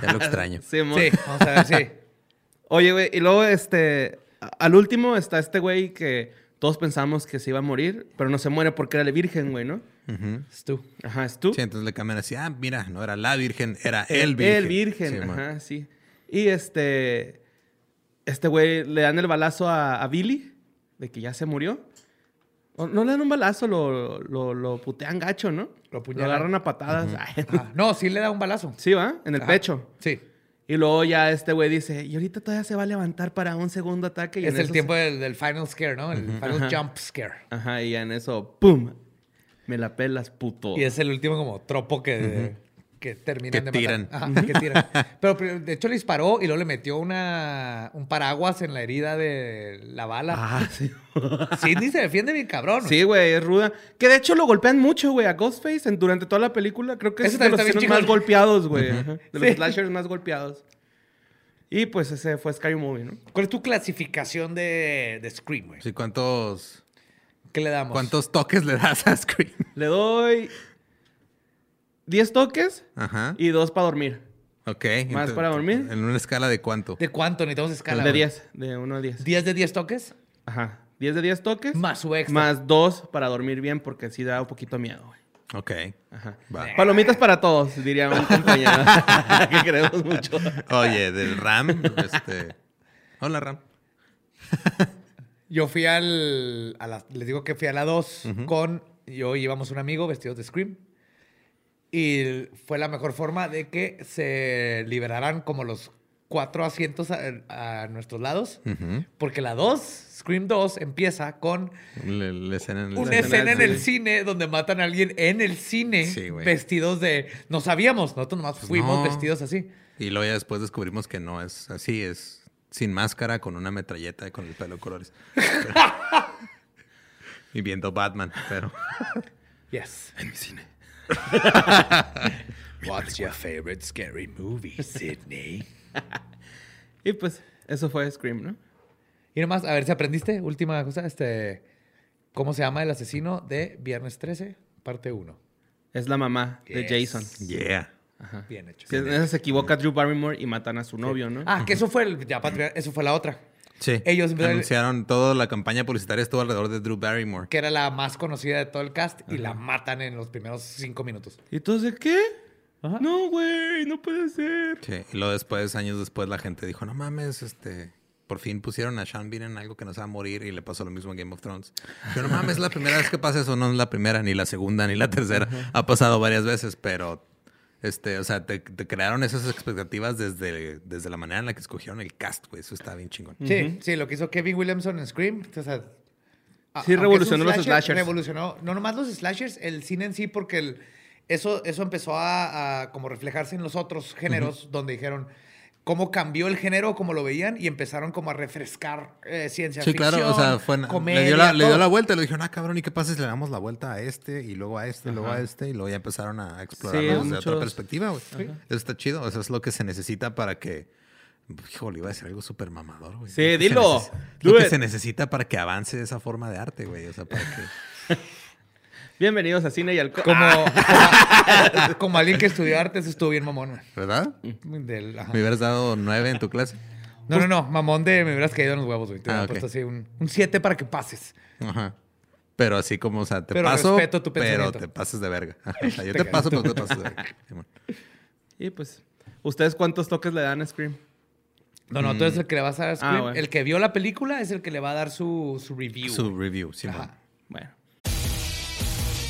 Ya lo extraño. Sí. Sí, vamos a ver, sí. Oye, güey, y luego este. Al último está este güey que todos pensamos que se iba a morir, pero no se muere porque era la virgen, güey, ¿no? Ujú. Es tú. Ajá, es tú. Sí, entonces le cambian así, ah, mira, no era la virgen, era el virgen. El virgen, Sí, man. ajá, sí. Y este. Este güey le dan el balazo a, a Billy, de que ya se murió. O no le dan un balazo, lo, lo, lo putean gacho, ¿no? Lo apuñalan. agarran a patadas. Ay, Ah, no, sí le da un balazo. Sí, va, en el Ajá. pecho. Sí. Y luego ya este güey dice, y ahorita todavía se va a levantar para un segundo ataque. Y Es en el eso tiempo se- del, del final scare, ¿no? El final Ajá. jump scare. Ajá, y en eso, ¡pum! Me la pelas, puto. Y es el último como tropo que, que terminan Que de tiran. matar. Ajá, que tiran. Pero, de hecho le disparó y luego le metió una, un paraguas en la herida de la bala. Ah, sí. Sidney se defiende bien cabrón. Sí, güey, es ruda. Que de hecho lo golpean mucho, güey, a Ghostface en- durante toda la película. Creo que es Ese de los asesinos más golpeados, güey. De los Sí. slashers más golpeados. Y pues ese fue Scary Movie, ¿no? ¿Cuál es tu clasificación de, de Scream, güey? Sí, ¿cuántos, ¿Qué le damos? ¿cuántos toques le das a Scream? Le doy 10 toques Ajá. y 2 para dormir. Ok. ¿Más para dormir? ¿En una escala de cuánto? ¿De cuánto? Necesitamos escala. de güey. 10, de 1 a 10. ¿10 de 10 toques? Ajá. 10 de 10 toques. Más su extra. Más 2 para dormir bien porque sí da un poquito miedo, güey. Ok. Ajá. Va. Palomitas para todos, diría un compañero que queremos mucho. Oye, del RAM, este... Hola, RAM. Yo fui al. A la, les digo que fui a la 2 con. Yo íbamos un amigo vestidos de Scream. Y fue la mejor forma de que se liberaran como los cuatro asientos a, a nuestros lados. Porque la 2, Scream 2, empieza con Le- la escena en el una escena en el cine donde matan a alguien en el cine Sí, vestidos de. No sabíamos, nosotros nomás Pues fuimos no. vestidos así. Y luego ya después descubrimos que no es así, es sin máscara, con una metralleta y con el pelo de colores. Pero- y viendo Batman, pero... Yes. En mi cine. What's your favorite scary movie, Sidney? Y pues eso fue Scream, ¿no? Y nomás, a ver si aprendiste. Última cosa, este. ¿Cómo se llama el asesino de Viernes 13, parte 1? Es la mamá de. Jason. Yeah. Bien hecho. Que en esa se equivoca Drew Barrymore y matan a su novio, ¿no? Ah, que eso fue el. Ya, patria- eso fue la otra. Sí. Ellos anunciaron toda la campaña publicitaria estuvo alrededor de Drew Barrymore. Que era la más conocida de todo el cast y la matan en los primeros cinco minutos. ¿Y entonces qué? Ajá. No, güey, no puede ser. Sí. Y luego después, años después, la gente dijo, no mames, este... Por fin pusieron a Sean Bean en algo que no se va a morir y le pasó lo mismo en Game of Thrones. Pero no mames, es la primera vez que pasa eso. No es la primera, ni la segunda, ni la tercera. Ha pasado varias veces, pero... Este, o sea, te, te crearon esas expectativas desde, desde la manera en la que escogieron el cast, güey. Eso está bien chingón. Sí, sí, lo que hizo Kevin Williamson en Scream. O sea, Sí, revolucionó los slashers. Revolucionó, no nomás los slashers, el cine en sí, porque el- eso, eso empezó a, a como reflejarse en los otros géneros, donde dijeron cómo cambió el género, como lo veían, y empezaron como a refrescar eh, ciencia Sí, ficción, claro, o sea, fue, comedia, le, dio la, le dio la vuelta y le dijeron, ah, cabrón, ¿y qué pasa si le damos la vuelta a este y luego a este y luego a este? Y luego ya empezaron a explorarlo Sí, desde muchos- otra perspectiva, güey. Eso está chido, eso es lo que se necesita para que... Híjole, iba a decir algo súper mamador, güey. Sí, Lo que se dilo. neces- Lo Do que se necesita para que avance esa forma de arte, güey. O sea, para que... Bienvenidos a Cine y Alcohol. Como, Ah. como, como alguien que estudió artes, estuvo bien mamón. güey. ¿Verdad? Del- ajá. Me hubieras dado nueve en tu clase. No, no, no, mamón de me hubieras caído en los huevos, güey. Te hubiera Ah, puesto así un 7 para que pases. Ajá. Pero así como, o sea, te Pero paso, respeto tu pero te pases de verga. Ajá, o sea, yo Te te paso, pero te pasas de verga. Y pues, ¿ustedes cuántos toques le dan a Scream? No, no, tú eres el que le vas a dar Scream. Ah, bueno. El que vio la película es el que le va a dar su, su review. Su review. Ajá. Bueno.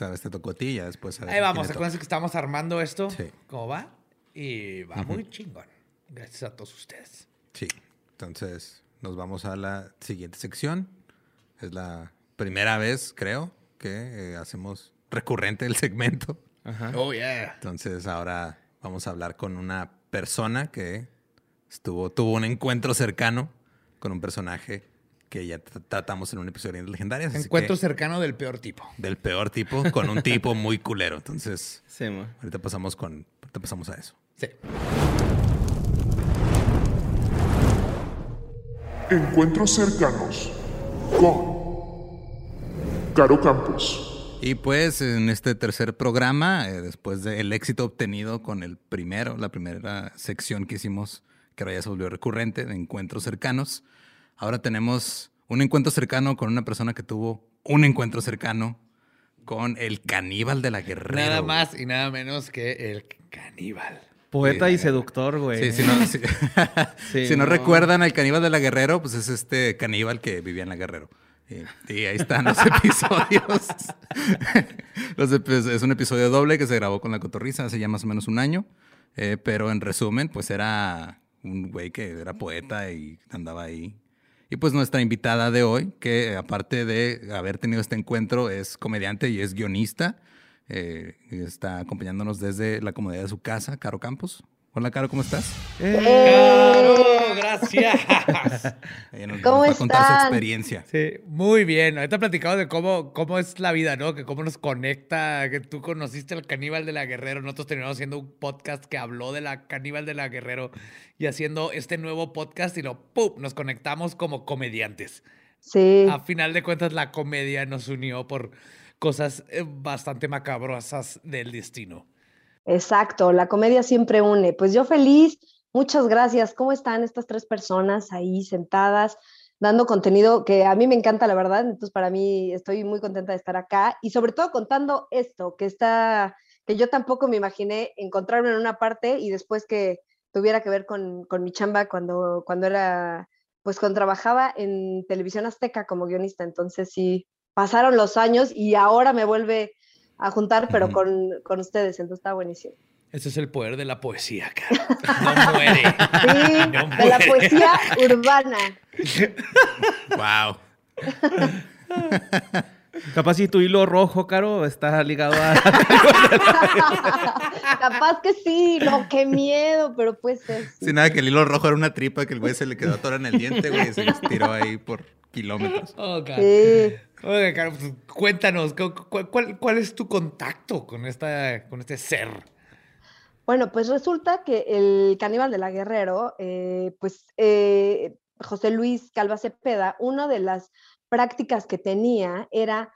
Esta vez te tocó a ti, ya después a Ahí vamos, acuérdense que estamos armando esto. Sí. ¿Cómo va? Y va muy chingón. Gracias a todos ustedes. Sí. Entonces, nos vamos a la siguiente sección. Es la primera vez, creo, que eh, hacemos recurrente el segmento. Ajá. Oh, yeah. Entonces, ahora vamos a hablar con una persona que estuvo, tuvo un encuentro cercano con un personaje que ya tr- tratamos en un episodio de Legendarias. Encuentro que- cercano del peor tipo. del peor tipo con un tipo muy culero. Entonces, Sí, ahorita pasamos con, ahorita pasamos a eso. Sí. Encuentros cercanos con Caro Campos. Y pues en este tercer programa, eh, después del éxito obtenido con el primero, la primera sección que hicimos, que ahora ya se volvió recurrente, de encuentros cercanos, ahora tenemos un encuentro cercano con una persona que tuvo un encuentro cercano con el caníbal de la guerrera. Nada más y nada menos que el caníbal. Poeta y seductor, güey. Sí, si no, si- Sí, si no no. recuerdan al caníbal de la Guerrero, pues es este caníbal que vivía en la Guerrero. Y, y ahí están los episodios. Los es un episodio doble que se grabó con la cotorriza hace ya más o menos un año. Eh, pero en resumen, pues era un güey que era poeta y andaba ahí. Y pues nuestra invitada de hoy, que eh, aparte de haber tenido este encuentro, es comediante y es guionista. Eh, está acompañándonos desde la comodidad de su casa, Caro Campos. Hola, Caro, ¿cómo estás? ¡Caro! Gracias. Ella nos, ¿Cómo va a contar su están? experiencia. Sí, muy bien. Ahorita platicamos de cómo, cómo es la vida, ¿no? Que cómo nos conecta, que tú conociste al caníbal de la Guerrero. Nosotros terminamos haciendo un podcast que habló de la caníbal de la Guerrero y haciendo este nuevo podcast y lo ¡pum! nos conectamos como comediantes. Sí. A final de cuentas, la comedia nos unió por cosas eh, bastante macabrosas del destino. Exacto, la comedia siempre une. Pues yo feliz, muchas gracias. ¿Cómo están estas tres personas ahí sentadas, dando contenido que a mí me encanta, la verdad? Entonces, para mí estoy muy contenta de estar acá y sobre todo contando esto, que está, que yo tampoco me imaginé encontrarme en una parte y después que tuviera que ver con, con mi chamba cuando, cuando era, pues cuando trabajaba en televisión azteca como guionista. Entonces, sí, pasaron los años y ahora me vuelve a juntar, pero con, con ustedes, entonces está buenísimo. Ese es el poder de la poesía, cara. No muere. Sí, No de la poesía urbana. Wow. Capaz si tu hilo rojo, Caro, está ligado a... Capaz que sí, no, qué miedo, pero pues es. Sin nada, que el hilo rojo era una tripa que el güey se le quedó atorada en el diente, güey, y se les tiró ahí por kilómetros. Oh, God. Sí. Oiga, Caro, pues, cuéntanos, ¿cu- cu- ¿cuál, cuál es tu contacto con, esta, con este ser? Bueno, pues resulta que el caníbal de la Guerrero, eh, pues eh, José Luis Calva Cepeda, una de las prácticas que tenía era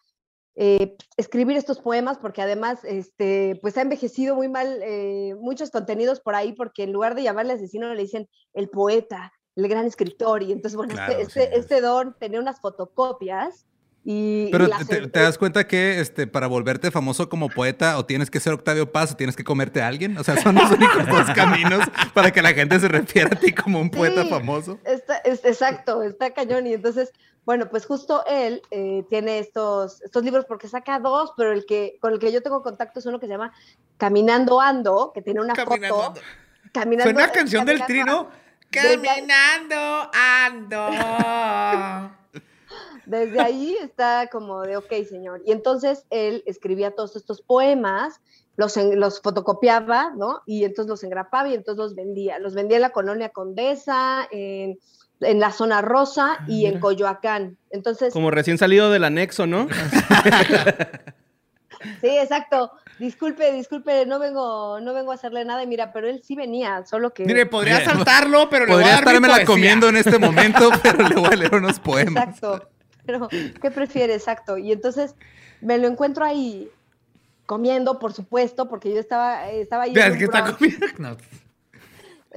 eh, escribir estos poemas, porque además este, pues ha envejecido muy mal eh, muchos contenidos por ahí, porque en lugar de llamarle asesino le dicen el poeta, el gran escritor, y entonces, bueno, Claro, este, este, este don tenía unas fotocopias y... y Pero te, das cuenta que este, para volverte famoso como poeta, o tienes que ser Octavio Paz o tienes que comerte a alguien. O sea, son los únicos dos caminos para que la gente se refiera a ti como un poeta Sí, famoso. Está, es- exacto, está cañón. Y entonces, bueno, pues justo él eh, tiene estos, estos libros porque saca dos, pero el que con el que yo tengo contacto es uno que se llama Caminando Ando, que tiene una Caminando foto. Ando. Caminando, ¿Suena canción del trino? Caminando ando. Desde ahí está como de, ok, señor. Y entonces él escribía todos estos poemas, los, en- los fotocopiaba, ¿no? Y entonces los engrapaba y entonces los vendía. Los vendía en la colonia Condesa, en, en la zona rosa y en Coyoacán. Entonces, Como recién salido del anexo, ¿no? Sí, exacto. Disculpe, disculpe, no vengo, no vengo a hacerle nada. Y mira, pero él sí venía, solo que. Mire, podría saltarlo, pero le voy a Podría dar mi estármela poesía. comiendo en este momento, pero le voy a leer unos poemas. Exacto. Pero, ¿qué prefiere? Exacto. Y entonces me lo encuentro ahí comiendo, por supuesto, porque yo estaba, estaba ahí. un que está comiendo. No.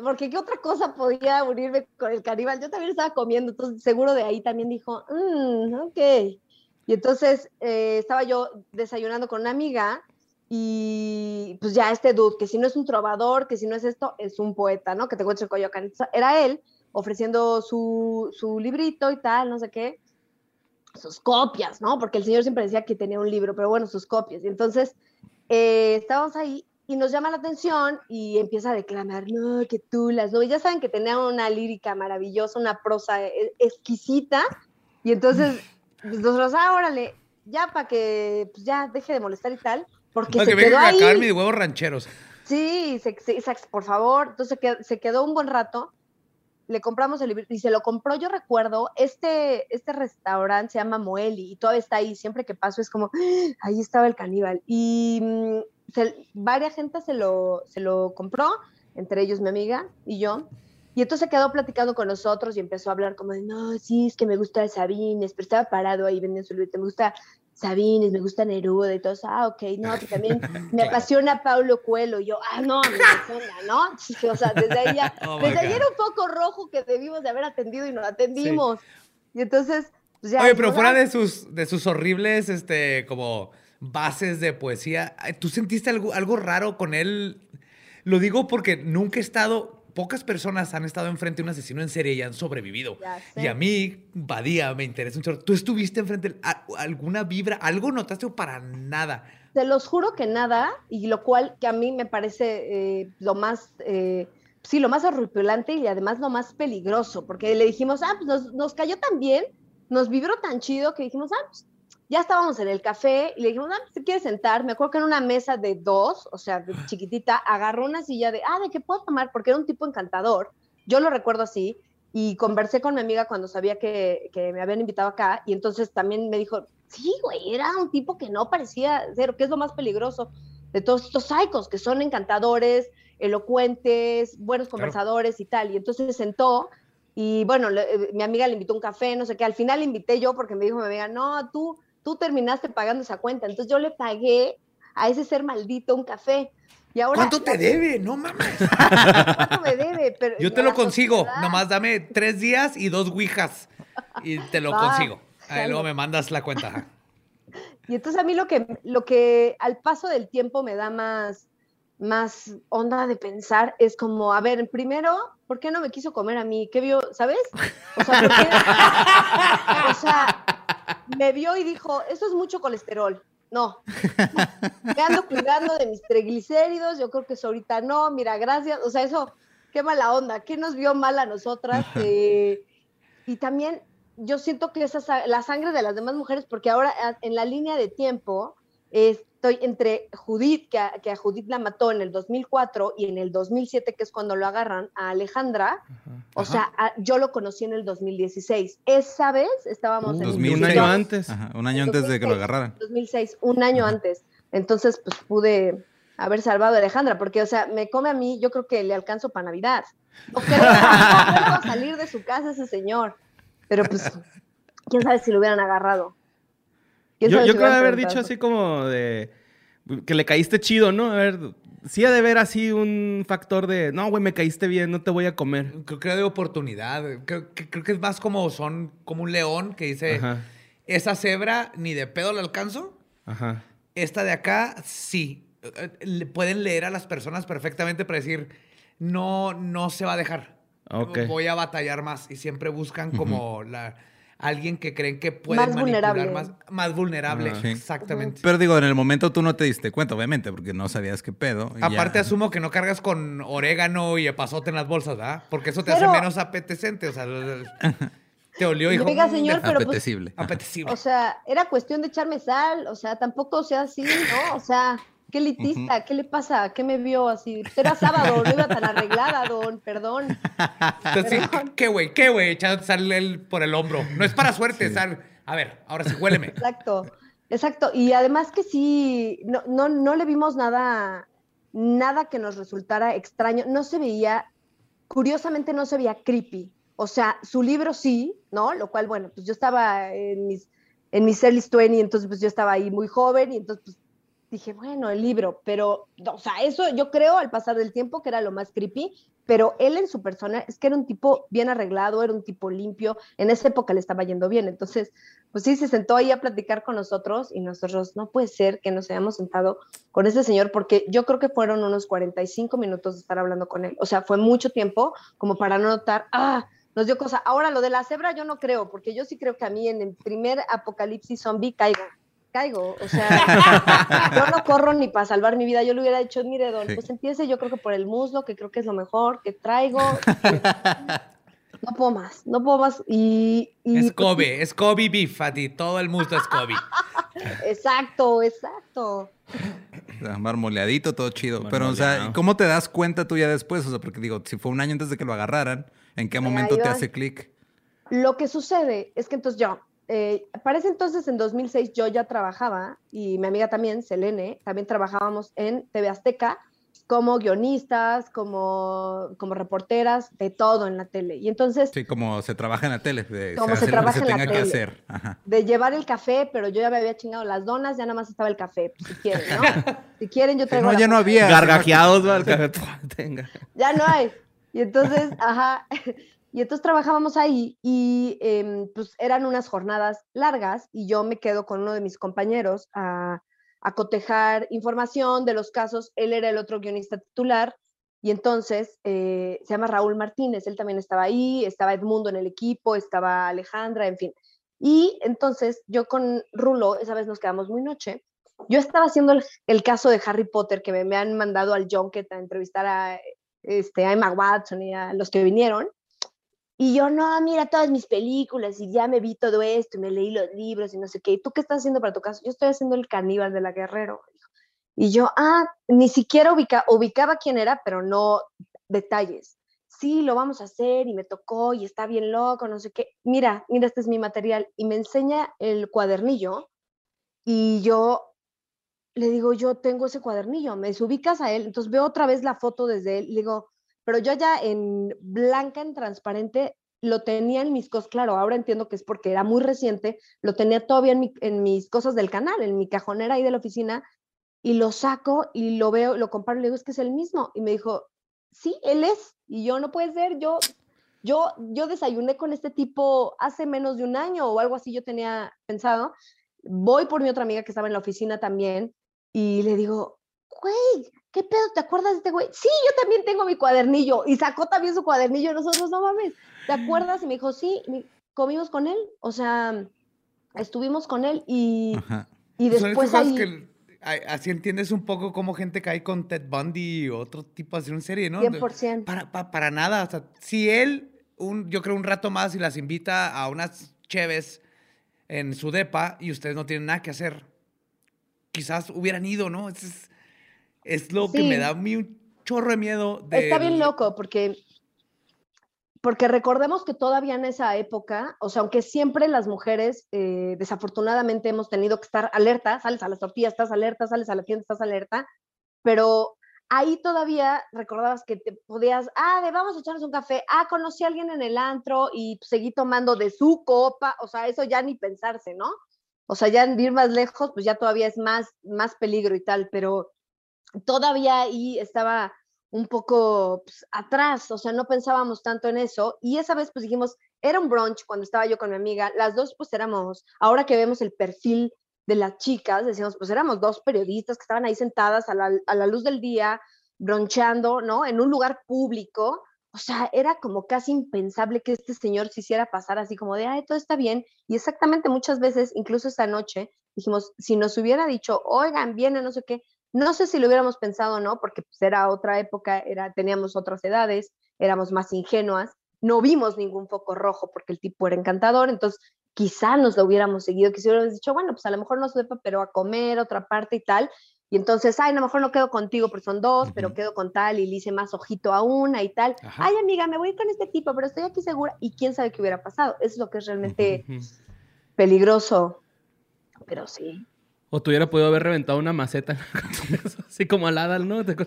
Porque qué otra cosa podía unirme con el caníbal. Yo también estaba comiendo, entonces seguro de ahí también dijo, "Mm, ok. Y entonces eh, estaba yo desayunando con una amiga y pues ya este dude, que si no es un trovador, que si no es esto, es un poeta, ¿no? Que te encuentro en Coyoacán. Era él, ofreciendo su, su librito y tal, no sé qué, sus copias, ¿no? Porque el señor siempre decía que tenía un libro, pero bueno, sus copias. Y entonces eh, estábamos ahí y nos llama la atención y empieza a declamar, no, que tú las, no, y ya saben que tenía una lírica maravillosa, una prosa e- exquisita, y entonces pues, nosotros, ah, órale, ya para que pues, ya deje de molestar y tal, porque Para se que quedó a ahí. mis huevos rancheros. Sí, se, se- se- por favor. Entonces se quedó, se quedó un buen rato. Le compramos el libro y se lo compró, yo recuerdo, este, este restaurante se llama Moeli y todavía está ahí. Siempre que paso es como, "Ah, ahí estaba el caníbal. Y mm, varias gente se lo, se lo compró, entre ellos mi amiga y yo. Y entonces quedó platicando con nosotros y empezó a hablar como de, no, sí, es que me gusta el Sabines, pero estaba parado ahí vendiendo su libro, me gusta Sabines, me gusta Neruda y todo eso, ah, ok, no, que también me apasiona Paulo Coelho, y yo, ah, no, me apasiona, ¿no? O sea, desde ahí ya, Oh, desde ahí era un poco rojo que debimos de haber atendido y no atendimos. Y entonces, pues ya. Oye, pero dijimos, fuera "Ah, de sus, de sus horribles, este, como bases de poesía, ¿tú sentiste algo, algo raro con él? Lo digo porque nunca he estado, pocas personas han estado enfrente de un asesino en serie y han sobrevivido. Y a mí, Badía, me interesa un chorro. ¿Tú estuviste enfrente, de- alguna vibra, algo notaste o para nada? Te los juro que nada, y lo cual que a mí me parece eh, lo más, eh, sí, lo más horripilante y además lo más peligroso, porque le dijimos, ah, pues nos, nos cayó tan bien, nos vibró tan chido que dijimos, ah, pues ya estábamos en el café y le dijimos, ah, te quieres sentar. Me acuerdo que en una mesa de dos, o sea, de chiquitita, agarró una silla de, ah, ¿de qué puedo tomar? Porque era un tipo encantador. Yo lo recuerdo así. Y conversé con mi amiga cuando sabía que, que me habían invitado acá. Y entonces también me dijo, sí, güey, era un tipo que no parecía ser, que es lo más peligroso de todos estos psicos, que son encantadores, elocuentes, buenos conversadores y tal. Y entonces se sentó y bueno, le- eh, mi amiga le invitó un café, no sé qué. Al final le invité yo porque me dijo mi amiga, no, tú, tú terminaste pagando esa cuenta. Entonces yo le pagué a ese ser maldito un café. Y ahora, ¿Cuánto te debe? No mames. ¿Cuánto me debe? Pero, Yo te lo consigo. sociedad. Nomás dame tres días y dos ouijas. Y te lo Va, consigo. Ahí luego me mandas la cuenta. Y entonces a mí lo que, lo que al paso del tiempo me da más, más onda de pensar es como, a ver, primero, ¿por qué no me quiso comer a mí? ¿Qué vio? ¿Sabes? O sea, ¿por qué? O sea, me vio y dijo, esto es mucho colesterol. No, me ando cuidando de mis triglicéridos, yo creo que eso ahorita no, mira, gracias. O sea, eso, qué mala onda, ¿qué nos vio mal a nosotras? Eh, y también yo siento que esa, sa- la sangre de las demás mujeres, porque ahora en la línea de tiempo estoy entre Judith, que a, que a Judith la mató en el 2004 y en el 2007, que es cuando lo agarran, a Alejandra. O sea, a- yo lo conocí en el 2016. Esa vez estábamos en el 2006. un año antes. Ajá, un año antes de que lo 2006, agarraran. 2006, un año antes. Entonces, pues pude haber salvado a Alejandra, porque, o sea, me come a mí, yo creo que le alcanzo para Navidad. No creo, no creo salir de su casa ese señor. Pero pues, quién sabe si lo hubieran agarrado. ¿Quién Yo, yo si creo haber dicho así como de que le caíste chido, ¿no? A ver, sí ha de haber así un factor de, no, güey, me caíste bien, no te voy a comer. Creo que de oportunidad. Creo, que- creo que es más como son como un león que dice, Ajá, esa cebra ni de pedo la alcanzo. ajá. Esta de acá, sí. Le- Pueden leer a las personas perfectamente para decir, no, no se va a dejar. Ok. Voy a batallar más. Y siempre buscan como la, alguien que creen que puede Más manipular vulnerable. más, más vulnerable. Ah, sí. Exactamente. Pero digo, en el momento tú no te diste cuenta, obviamente, porque no sabías qué pedo. Aparte ya. asumo que no cargas con orégano y epazote en las bolsas, ¿verdad? Porque eso te Pero- hace menos apetecente. O sea, te olió y dijo... Oiga, "Mm, señor, pero pues. Apetecible. o sea, era cuestión de echarme sal, o sea, tampoco sea así, ¿no? O sea, qué elitista, ¿qué le pasa? ¿Qué me vio así? Era sábado, no iba tan arreglada, don, perdón. Entonces, sí, Perdón. ¿qué güey? ¿Qué güey? Echando sal el- por el hombro. No es para suerte, sal. A ver, ahora sí, huéleme. Exacto, exacto. Y además que sí, no, no, no le vimos nada, nada que nos resultara extraño. No se veía, curiosamente no se veía creepy. O sea, su libro sí, ¿no? Lo cual, bueno, pues yo estaba en mis, en mis early 20, entonces pues yo estaba ahí muy joven y entonces pues dije, bueno, el libro, pero, o sea, eso yo creo al pasar del tiempo que era lo más creepy, pero él en su persona es que era un tipo bien arreglado, era un tipo limpio, en esa época le estaba yendo bien, entonces, pues sí, se sentó ahí a platicar con nosotros y nosotros, no puede ser que nos hayamos sentado con ese señor, porque yo creo que fueron unos 45 minutos de estar hablando con él, o sea, fue mucho tiempo como para no notar, ah, nos dio cosa. Ahora, lo de la cebra yo no creo, porque yo sí creo que a mí en el primer apocalipsis zombie caigo. Caigo, o sea, yo no corro ni para salvar mi vida. Yo le hubiera dicho, mire, don, Sí. pues empiece yo creo que por el muslo, que creo que es lo mejor que traigo. No puedo más, no puedo más. Y, y Es pues, Kobe, es Kobe beef a ti. Todo el mundo es Kobe. exacto, exacto. O sea, marmoleadito, todo chido. Pero, o sea. ¿cómo te das cuenta tú ya después? O sea, porque digo, si fue un año antes de que lo agarraran, ¿en qué momento te hace clic? Lo que sucede es que entonces yo, eh, para ese entonces, en 2006, yo ya trabajaba y mi amiga también, Selene, también trabajábamos en TV Azteca como guionistas, como, como reporteras, de todo en la tele. Y entonces, Sí, como se trabaja en la tele. de- Como se lo que trabaja se en la que tele. hacer. Ajá. de llevar el café, pero yo ya me había chingado las donas, ya nada más estaba el café, pues, si quieren, ¿no? Si quieren, yo traigo no, la ya no había. Gargajeados, va, el café. Tenga. ya no hay. Y entonces, ajá, y entonces trabajábamos ahí y em, pues eran unas jornadas largas y yo me quedo con uno de mis compañeros a, a cotejar información de los casos. Él era el otro guionista titular y entonces eh, se llama Raúl Martínez, él también estaba ahí, estaba Edmundo en el equipo, estaba Alejandra, en fin. Y entonces yo con Rulo, esa vez nos quedamos muy noche, yo estaba haciendo el, caso de Harry Potter, que me, me han mandado al Junket a entrevistar a, este, a Emma Watson y a los que vinieron. Y yo, no, mira todas mis películas y ya me vi todo esto y me leí los libros y no sé qué. ¿Y tú qué estás haciendo para tu caso? Yo estoy haciendo el caníbal de la Guerrero. Y yo, ah, ni siquiera ubica, ubicaba quién era, pero no detalles. Sí, lo vamos a hacer y me tocó y está bien loco, no sé qué. Mira, mira, este es mi material. Y me enseña el cuadernillo y yo le digo, yo tengo ese cuadernillo, me ubicas a él, entonces veo otra vez la foto desde él, y digo, pero yo ya en blanca, en transparente, lo tenía en mis cosas, claro, ahora entiendo que es porque era muy reciente, lo tenía todavía en, mi- en mis cosas del canal, en mi cajonera ahí de la oficina, y lo saco y lo veo, lo comparo y le digo, es que es el mismo, y me dijo, sí, él es, y yo no puede ser, yo, yo, yo desayuné con este tipo hace menos de un año o algo así yo tenía pensado, voy por mi otra amiga que estaba en la oficina también, y le digo, güey, ¿qué pedo? ¿Te acuerdas de este güey? Sí, yo también tengo mi cuadernillo. Y sacó también su cuadernillo nosotros, no mames, ¿te acuerdas? Y me dijo, sí, comimos con él, o sea, estuvimos con él y, Ajá. y después ahí... que así entiendes un poco cómo gente cae con Ted Bundy o otro tipo así en serie, ¿no? 100%. Para, pa- para nada. O sea, si él, un, yo creo un rato más y las invita a unas cheves en su depa y ustedes no tienen nada que hacer, quizás hubieran ido, ¿no? Es, es, lo que me da un chorro de miedo. Está bien loco porque, porque recordemos que todavía en esa época, o sea, aunque siempre las mujeres eh, desafortunadamente hemos tenido que estar alerta, sales a las tortillas, estás alerta, sales a la tienda, estás alerta, pero ahí todavía recordabas que te podías, ah, de vamos a echarnos un café, ah, conocí a alguien en el antro y seguí tomando de su copa, o sea, eso ya ni pensarse, ¿no? O sea, ya en ir más lejos, pues ya todavía es más, más peligro y tal, pero todavía ahí estaba un poco pues, atrás, o sea, no pensábamos tanto en eso. Y esa vez pues dijimos, era un brunch cuando estaba yo con mi amiga, las dos pues éramos, ahora que vemos el perfil de las chicas, decíamos, pues éramos dos periodistas que estaban ahí sentadas a la, a la luz del día, broncheando, ¿no? En un lugar público. O sea, era como casi impensable que este señor se hiciera pasar así como de, ay, todo está bien. Y exactamente muchas veces, incluso esta noche, dijimos, si nos hubiera dicho, oigan, viene, no sé qué, no sé si lo hubiéramos pensado o no, porque pues, era otra época, era, teníamos otras edades, éramos más ingenuas, no vimos ningún foco rojo porque el tipo era encantador, entonces quizá nos lo hubiéramos seguido, quizá hubiéramos dicho, bueno, pues a lo mejor no sepa, pero a comer otra parte y tal, y entonces, ay, a lo mejor no quedo contigo porque son dos, pero quedo con tal y le hice más ojito a una y tal. Ajá. Ay, amiga, me voy a ir con este tipo, pero estoy aquí segura. Y quién sabe qué hubiera pasado. Eso es lo que es realmente peligroso. Pero sí. O tú hubiera podido haber reventado una maceta. Así como al Adal, ¿no? ¿Te?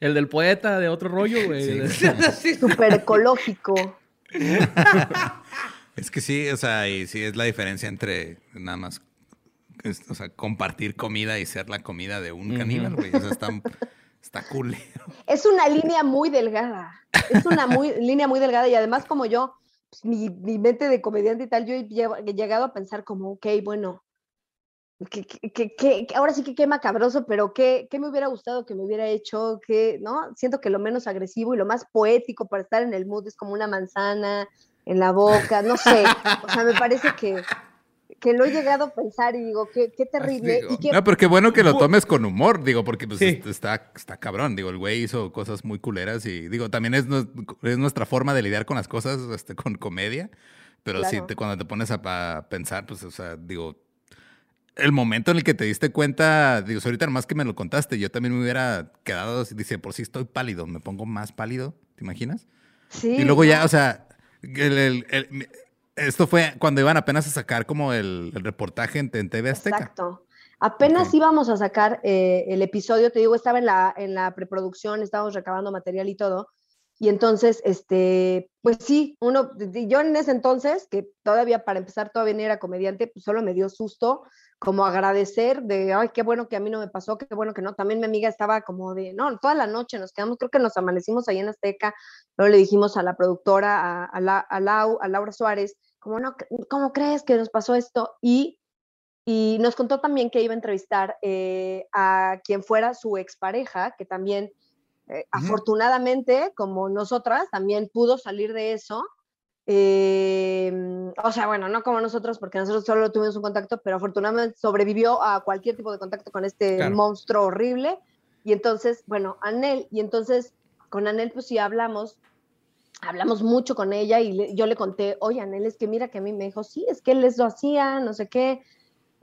El del poeta de otro rollo, güey. Súper ecológico. Es que sí, o sea, y sí es la diferencia entre nada más, es- o sea, compartir comida y ser la comida de un caníbal, güey. O sea, está, está cool. Es una línea muy delgada. Es una muy, línea muy delgada y además como yo, mi, mi mente de comediante y tal, yo he lle- he llegado a pensar como, ok, bueno, que- que- que ahora sí que qué macabroso, pero qué, qué me hubiera gustado que me hubiera hecho, que, ¿no? Siento que lo menos agresivo y lo más poético para estar en el mood es como una manzana en la boca, no sé, o sea, me parece que, que lo he llegado a pensar y digo, qué, qué terrible. Digo, y qué- No, pero qué bueno que lo tomes con humor, digo, porque pues, Sí. est- está, está cabrón. Digo, el güey hizo cosas muy culeras y digo, también es, es nuestra forma de lidiar con las cosas este, con comedia. Pero sí, Claro. te- cuando te pones a, a pensar, pues, o sea, digo, el momento en el que te diste cuenta, digo, ahorita nomás que me lo contaste, yo también me hubiera quedado, dice, por si estoy pálido, me pongo más pálido, ¿te imaginas? sí, Y luego ya, o sea, el- el- el- esto fue cuando iban apenas a sacar como el, el reportaje en, en TV Azteca. Exacto. Apenas Ok. íbamos a sacar eh, el episodio, te digo, estaba en la, en la preproducción, estábamos recabando material y todo. Y entonces, este, pues sí, uno, yo en ese entonces, que todavía para empezar todavía ni era comediante, pues solo me dio susto, como agradecer de, ay, qué bueno que a mí no me pasó, qué bueno que no. También mi amiga estaba como de, no, toda la noche nos quedamos, creo que nos amanecimos ahí en Azteca, luego le dijimos a la productora, a, a, la, a, Lau- a Laura Suárez, como, no, ¿cómo crees que nos pasó esto? Y y nos contó también que iba a entrevistar eh, a quien fuera su expareja, que también, eh, afortunadamente, como nosotras, también pudo salir de eso. Eh, o sea, bueno, no como nosotros, porque nosotros solo tuvimos un contacto, pero afortunadamente sobrevivió a cualquier tipo de contacto con este Claro. monstruo horrible. Y entonces, bueno, Anel, y entonces con Anel, pues sí hablamos, hablamos mucho con ella y le- yo le conté, oye, Anel, es que mira que a mí me dijo, sí, es que él les lo hacía, no sé qué.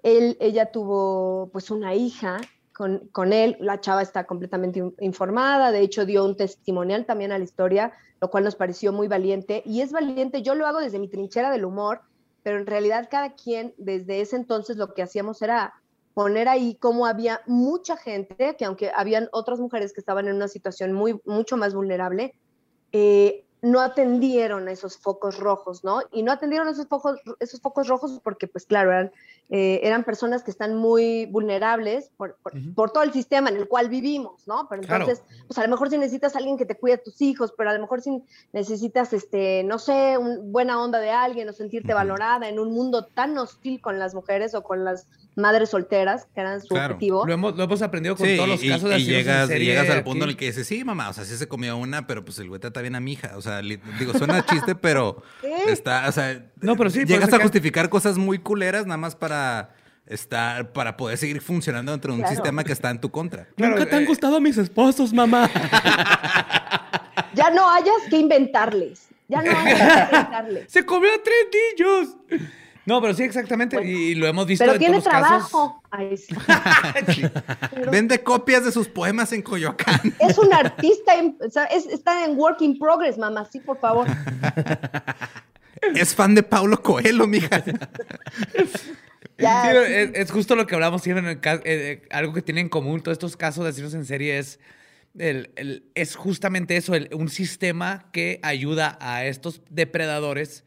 Él, ella tuvo pues una hija con, con él, la chava está completamente in- informada, de hecho dio un testimonial también a la historia, lo cual nos pareció muy valiente. Y es valiente, yo lo hago desde mi trinchera del humor, pero en realidad cada quien desde ese entonces lo que hacíamos era poner ahí cómo había mucha gente, que aunque habían otras mujeres que estaban en una situación muy, mucho más vulnerable, eh, no atendieron a esos focos rojos, ¿no? Y no atendieron esos focos, esos focos rojos porque, pues claro, eran, eh, eran personas que están muy vulnerables por, por, todo el sistema en el cual vivimos, ¿no? Pero Claro. entonces, pues a lo mejor si necesitas a alguien que te cuide a tus hijos, pero a lo mejor si necesitas, este, no sé, una buena onda de alguien o sentirte valorada en un mundo tan hostil con las mujeres o con las madres solteras, que eran su Claro. objetivo. Lo hemos, lo hemos aprendido con Sí, todos los y, casos de y asesinos en llegas, y llegas al aquí. punto en el que dices, sí, mamá, o sea, sí se comió una, pero pues el güey trata bien a mi hija. O sea, digo, suena chiste, pero está, o sea, No, pero sí, por llegas eso a que- justificar cosas muy culeras nada más para estar, para poder seguir funcionando dentro de un Claro. sistema que está en tu contra. Claro, Nunca te han eh, gustado mis esposos, mamá. Ya no hayas que inventarles. Ya no hayas que inventarles. ¡Se comió a tres niños! No, pero sí, exactamente. Bueno. y lo hemos visto Pero en tiene todos los casos. trabajo. Ay, sí. Pero Vende copias de sus poemas en Coyoacán. Es un artista, en- o sea, es- está en work in progress, mamá, sí, por favor. es fan de Paulo Coelho, mija. Ya, Sí, sí, es, es justo lo que hablamos siempre en el ca- eh, eh, algo que tienen en común todos estos casos de asesinos en serie es, el- el- es justamente eso, el- un sistema que ayuda a estos depredadores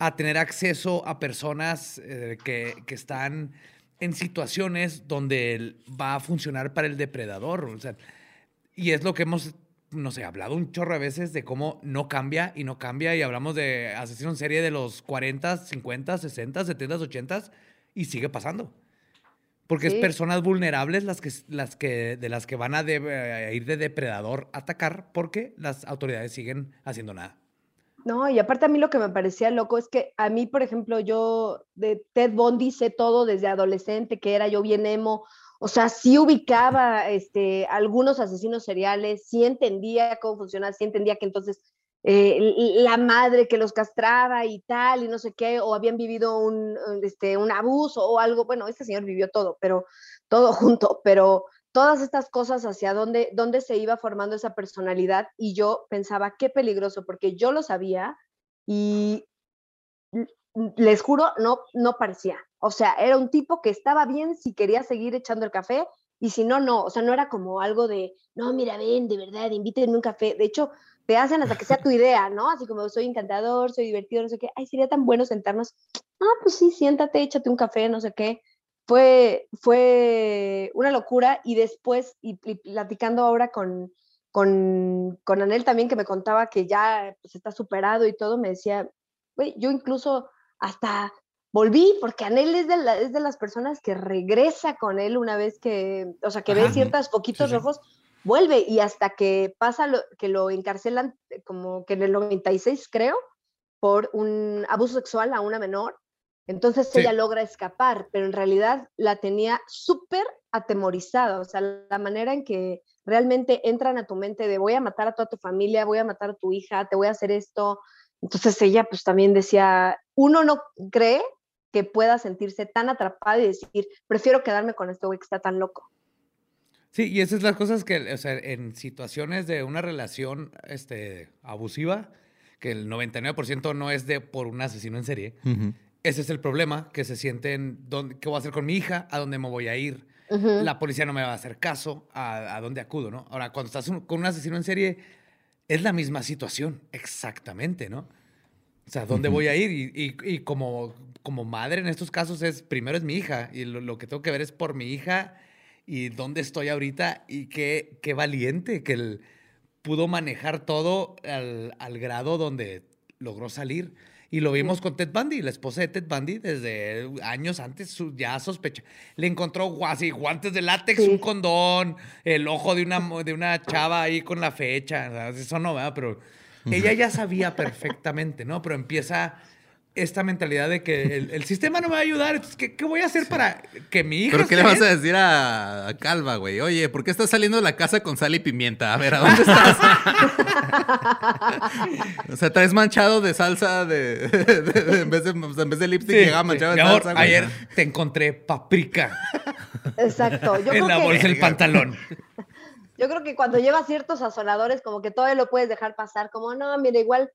a tener acceso a personas eh, que, que están en situaciones donde va a funcionar para el depredador. o sea, y es lo que hemos, no sé, hablado un chorro a veces de cómo no cambia y no cambia. Y hablamos de asesinos en serie de los 40, 50, 60, 70, 80 y sigue pasando. Porque Sí. es personas vulnerables las que, las que, de las que van a, de- a ir de depredador a atacar porque las autoridades siguen haciendo nada. No, y aparte a mí lo que me parecía loco es que a mí, por ejemplo, yo de Ted Bundy sé todo desde adolescente, que era yo bien emo, o sea, sí ubicaba este, algunos asesinos seriales, sí entendía cómo funcionaba, sí entendía que entonces eh, la madre que los castraba y tal, y no sé qué, o habían vivido un, este, un abuso o algo, bueno, este señor vivió todo, pero todo junto, pero todas estas cosas hacia dónde, dónde se iba formando esa personalidad y yo pensaba, qué peligroso, porque yo lo sabía y les juro, no, no parecía. O sea, era un tipo que estaba bien si quería seguir echando el café y si no, no. O sea, no era como algo de, no, mira, ven, de verdad, invítenme un café. De hecho, te hacen hasta que sea tu idea, ¿no? Así como soy encantador, soy divertido, no sé qué. Ay, sería tan bueno sentarnos. Ah, pues sí, siéntate, échate un café, no sé qué fue, fue una locura y después, y, y platicando ahora con, con, con Anel también, que me contaba que ya pues, está superado y todo, me decía, güey, yo incluso hasta volví, porque Anel es de, la- es de las personas que regresa con él una vez que, o sea, que ve ciertos poquitos Sí, sí. rojos, vuelve y hasta que pasa lo, que lo encarcelan eh, como que en el 96 creo, por un abuso sexual a una menor. Entonces Sí. ella logra escapar, pero en realidad la tenía súper atemorizada, o sea, la manera en que realmente entran a tu mente de voy a matar a toda tu familia, voy a matar a tu hija, te voy a hacer esto. Entonces ella pues también decía, uno no cree que pueda sentirse tan atrapada y decir, prefiero quedarme con este güey que está tan loco. Sí, y esas son las cosas que, o sea, en situaciones de una relación este, abusiva, que el 99% no es de por un asesino en serie, Ujú. Ese es el problema, que se sienten, ¿dónde- ¿qué voy a hacer con mi hija? ¿A dónde me voy a ir? La policía no me va a hacer caso, ¿a, a dónde acudo? ¿no? Ahora, cuando estás un- con un asesino en serie, es la misma situación, exactamente, ¿no? O sea, ¿dónde voy a ir? Y, y- y como, como madre en estos casos es, primero es mi hija, y lo, lo que tengo que ver es por mi hija y dónde estoy ahorita y qué, qué valiente que él pudo manejar todo al, al grado donde logró salir. Y lo vimos con Ted Bundy, la esposa de Ted Bundy, desde años antes ya sospecha. Le encontró así, guantes de látex, Sí. un condón, el ojo de una, de una chava ahí con la fecha. Eso no, ¿verdad? Pero ella ya sabía perfectamente, ¿no? Pero empieza esta mentalidad de que el, el sistema no me va a ayudar. Entonces, ¿qué, qué voy a hacer para que mi hija ¿Pero qué le vas a decir a, a Calva, güey? Oye, ¿por qué estás saliendo de la casa con sal y pimienta? A ver, ¿a dónde estás? o sea, traes manchado de salsa de, de- de- en, vez de, o sea, en vez de lipstick Sí, llegaba manchado de amor, salsa. güey. ayer te encontré paprika Exacto. Yo en creo la que- bolsa del pantalón. Yo creo que cuando llevas ciertos sazonadores, como que todavía lo puedes dejar pasar, como no, mira, igual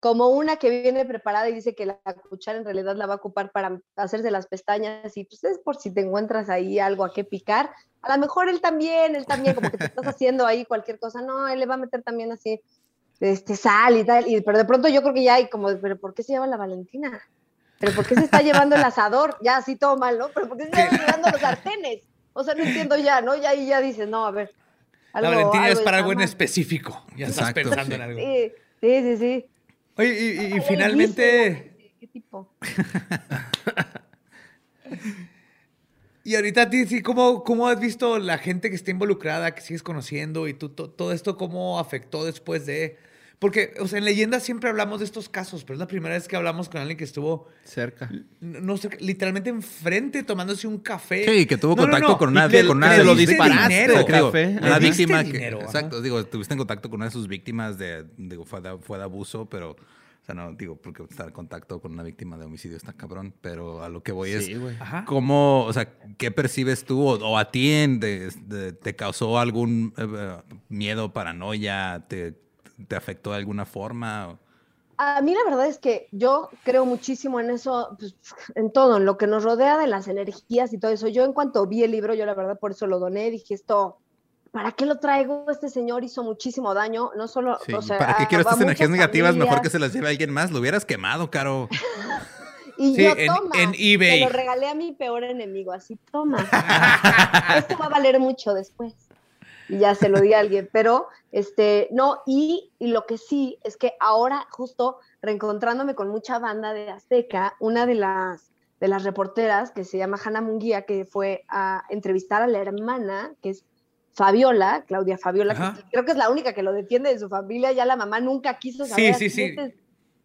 como una que viene preparada y dice que la cuchara en realidad la va a ocupar para hacerse las pestañas y pues es por si te encuentras ahí algo a qué picar. A lo mejor él también, él también, como que te estás haciendo ahí cualquier cosa, no, él le va a meter también así este sal y tal, y, pero de pronto yo creo que ya hay como, pero ¿por qué se lleva la Valentina? ¿Pero por qué se está llevando el asador? Ya así todo mal, ¿no? ¿Pero por qué se está llevando los sartenes? O sea, no entiendo ya, ¿no? Ya ahí ya dices, no, a ver. La algo- Valentina es para algo en específico. Ya estás pensando sí. en algo. Sí, sí, sí, sí. Oye, y, y- y Ay, finalmente, ¿Qué tipo? y ahorita a ti, sí, ¿cómo, ¿cómo has visto la gente que está involucrada, que sigues conociendo y tú, to- todo esto cómo afectó después de... Porque, o sea, en leyendas siempre hablamos de estos casos, pero es la primera vez que hablamos con alguien que estuvo, Cerca. no, no sé, literalmente enfrente tomándose un café. Sí, que tuvo No, no, contacto no, con y una, que- con que una de sus diste víctimas. dinero. Porque, digo, Café. una víctima que, dinero, ajá. exacto, digo, tuviste en contacto con una de sus víctimas de, digo, fue de, fue de abuso, pero, o sea, no, digo, porque estar en contacto con una víctima de homicidio está cabrón, pero a lo que voy Sí, es, güey. Ajá. ¿cómo, o sea, qué percibes tú o, o a ti en de- de- te causó algún eh, eh, miedo, paranoia, te, te afectó de alguna forma? A mí la verdad es que yo creo muchísimo en eso, pues, en todo, en lo que nos rodea de las energías y todo eso. Yo en cuanto vi el libro, yo la verdad por eso lo doné, dije esto, ¿para qué lo traigo? Este señor hizo muchísimo daño, no solo, Sí, o sea, ¿Para qué quiero estas energías negativas? Mejor que se las lleve alguien más. Lo hubieras quemado, Caro. Y Sí, yo, en- toma, en eBay. Lo regalé a mi peor enemigo, así, toma. Esto va a valer mucho después. Y ya se lo di a alguien, pero, este, no, y, y lo que sí es que ahora, justo reencontrándome con mucha banda de Azteca, una de las, de las reporteras, que se llama Hanna Munguía, que fue a entrevistar a la hermana, que es Fabiola, Claudia Fabiola, que creo que es la única que lo defiende de su familia, ya la mamá nunca quiso Sí, saber. sí, sí. este-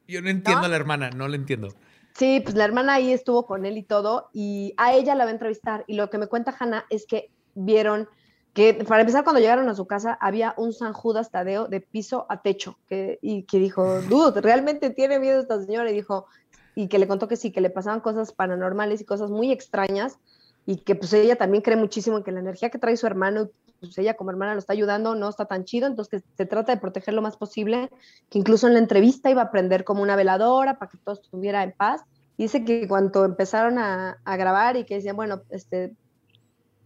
Yo no entiendo ¿No? a la hermana, no la entiendo. Sí, pues la hermana ahí estuvo con él y todo, y a ella la va a entrevistar. Y lo que me cuenta Hanna es que vieron que, para empezar, cuando llegaron a su casa, había un San Judas Tadeo de piso a techo, que, y que dijo, dude, ¿realmente tiene miedo esta señora? Y dijo, y que le contó que sí, que le pasaban cosas paranormales y cosas muy extrañas, y que pues ella también cree muchísimo en que la energía que trae su hermano, pues ella como hermana lo está ayudando, no está tan chido, entonces que se trata de proteger lo más posible, que incluso en la entrevista iba a prender como una veladora para que todo estuviera en paz. Y dice que cuando empezaron a, a grabar y que decían, bueno, este,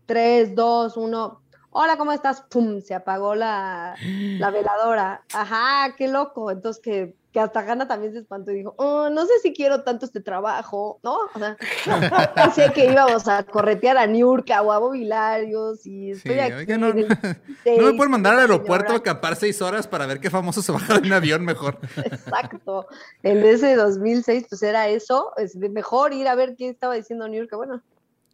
3, 2, 1, hola, ¿cómo estás? ¡Pum! Se apagó la, la veladora. Ajá, qué loco. Entonces que, que hasta Hanna también se espantó y dijo, oh, no sé si quiero tanto este trabajo, ¿no? O sea, así que íbamos a corretear a Niurka o a Bobilarios y estoy Sí, aquí. oiga, no, el no me 16, pueden mandar al aeropuerto a acampar seis horas para ver qué famoso se baja de un avión mejor. Exacto. En ese 2006, pues era eso. Es de mejor ir a ver qué estaba diciendo Niurka. Bueno,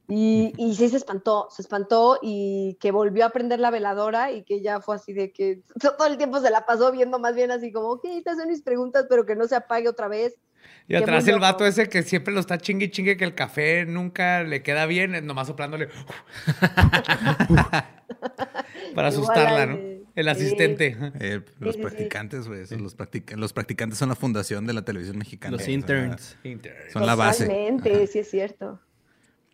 y, y sí se espantó, se espantó y que volvió a prender la veladora y que ya fue así de que todo el tiempo se la pasó viendo más bien así como, ok, estas son mis preguntas, pero que no se apague otra vez. Y atrás el vato ese que siempre lo está chingue y chingue que el café nunca le queda bien, nomás soplándole para asustarla, ¿no? El asistente. Eh, los practicantes, güey. Los, practic- los practicantes son la fundación de la televisión mexicana. Los sea, interns. Son la base. Totalmente, sí es cierto.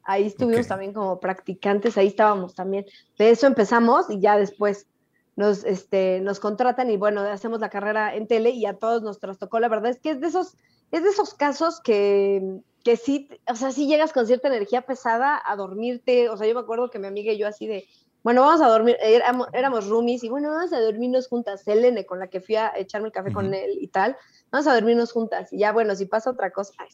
Ahí estuvimos también como practicantes, ahí estábamos también. De eso empezamos y ya después nos, este, nos contratan y bueno, hacemos la carrera en tele y a todos nos trastocó. La verdad es que es de esos, es de esos casos que, que sí, o sea, sí llegas con cierta energía pesada a dormirte. O sea, yo me acuerdo que mi amiga y yo así de, bueno, vamos a dormir, éramos, éramos roomies y bueno, vamos a dormirnos juntas. Selene, con la que fui a echarme el café con él y tal, vamos a dormirnos juntas. Y ya, bueno, si pasa otra cosa, ay,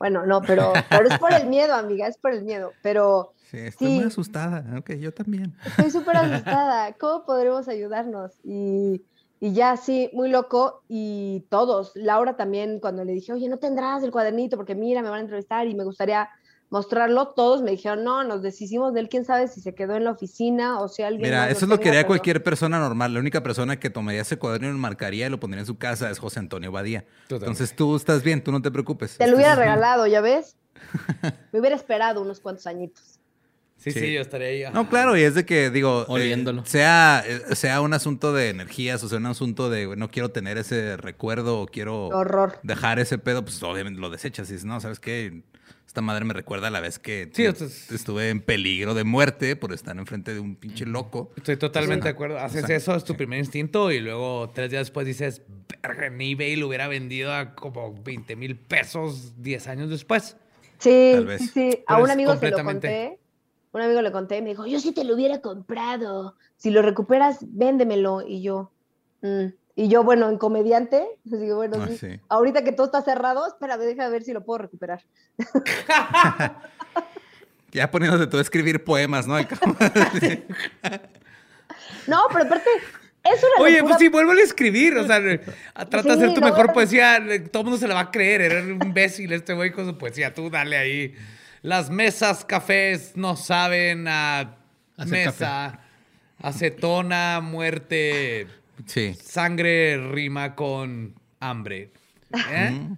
bueno, no, pero, pero es por el miedo, amiga, es por el miedo. Pero Sí, estoy Sí. muy asustada. Ok, yo también. estoy súper asustada. ¿Cómo podremos ayudarnos? Y, y ya, sí, muy loco. Y todos, Laura también, cuando le dije, oye, no tendrás el cuadernito, porque mira, me van a entrevistar y me gustaría mostrarlo, todos me dijeron, no, nos deshicimos de él, quién sabe si se quedó en la oficina o si alguien. Mira, más eso es lo que haría pero- cualquier persona normal. La única persona que tomaría ese cuaderno y lo marcaría y lo pondría en su casa es José Antonio Badía. Entonces tú estás bien, tú no te preocupes. Te lo hubiera regalado, ¿ya ves? Me hubiera esperado unos cuantos añitos. Sí, sí, Sí. yo estaría ahí. No, claro, y es de que, digo, eh, Oliéndolo. sea, eh, sea un asunto de energías o sea un asunto de no quiero tener ese recuerdo o quiero Horror. dejar ese pedo, pues obviamente lo desechas y dices, no, ¿sabes qué? Esta madre me recuerda a la vez que Sí, tu- entonces- estuve en peligro de muerte por estar enfrente de un pinche loco. Estoy totalmente de acuerdo. Haces O sea, eso, es tu sí. primer instinto, y luego tres días después dices, verga, en eBay lo hubiera vendido a como 20 mil pesos 10 años después. Sí, Tal vez. sí, sí. A un amigo se lo conté. Un amigo le conté y me dijo, yo sí te lo hubiera comprado. Si lo recuperas, véndemelo. Y yo, "Mm". y yo, bueno, en comediante, pues digo, bueno, Ah, sí. sí. Ahorita que todo está cerrado, espérame, déjame ver si lo puedo recuperar. Ya poniéndote tú a escribir poemas, ¿no? No, pero aparte, es una Oye, locura. pues sí, vuelve a escribir. O sea, trata de Sí, hacer tu mejor poesía. Todo el mundo se la va a creer. Eres un imbécil este güey con su poesía. Tú dale ahí. Las mesas cafés no saben a Hacer mesa. Acetona, muerte. sí. Sangre rima con hambre. ¿Eh?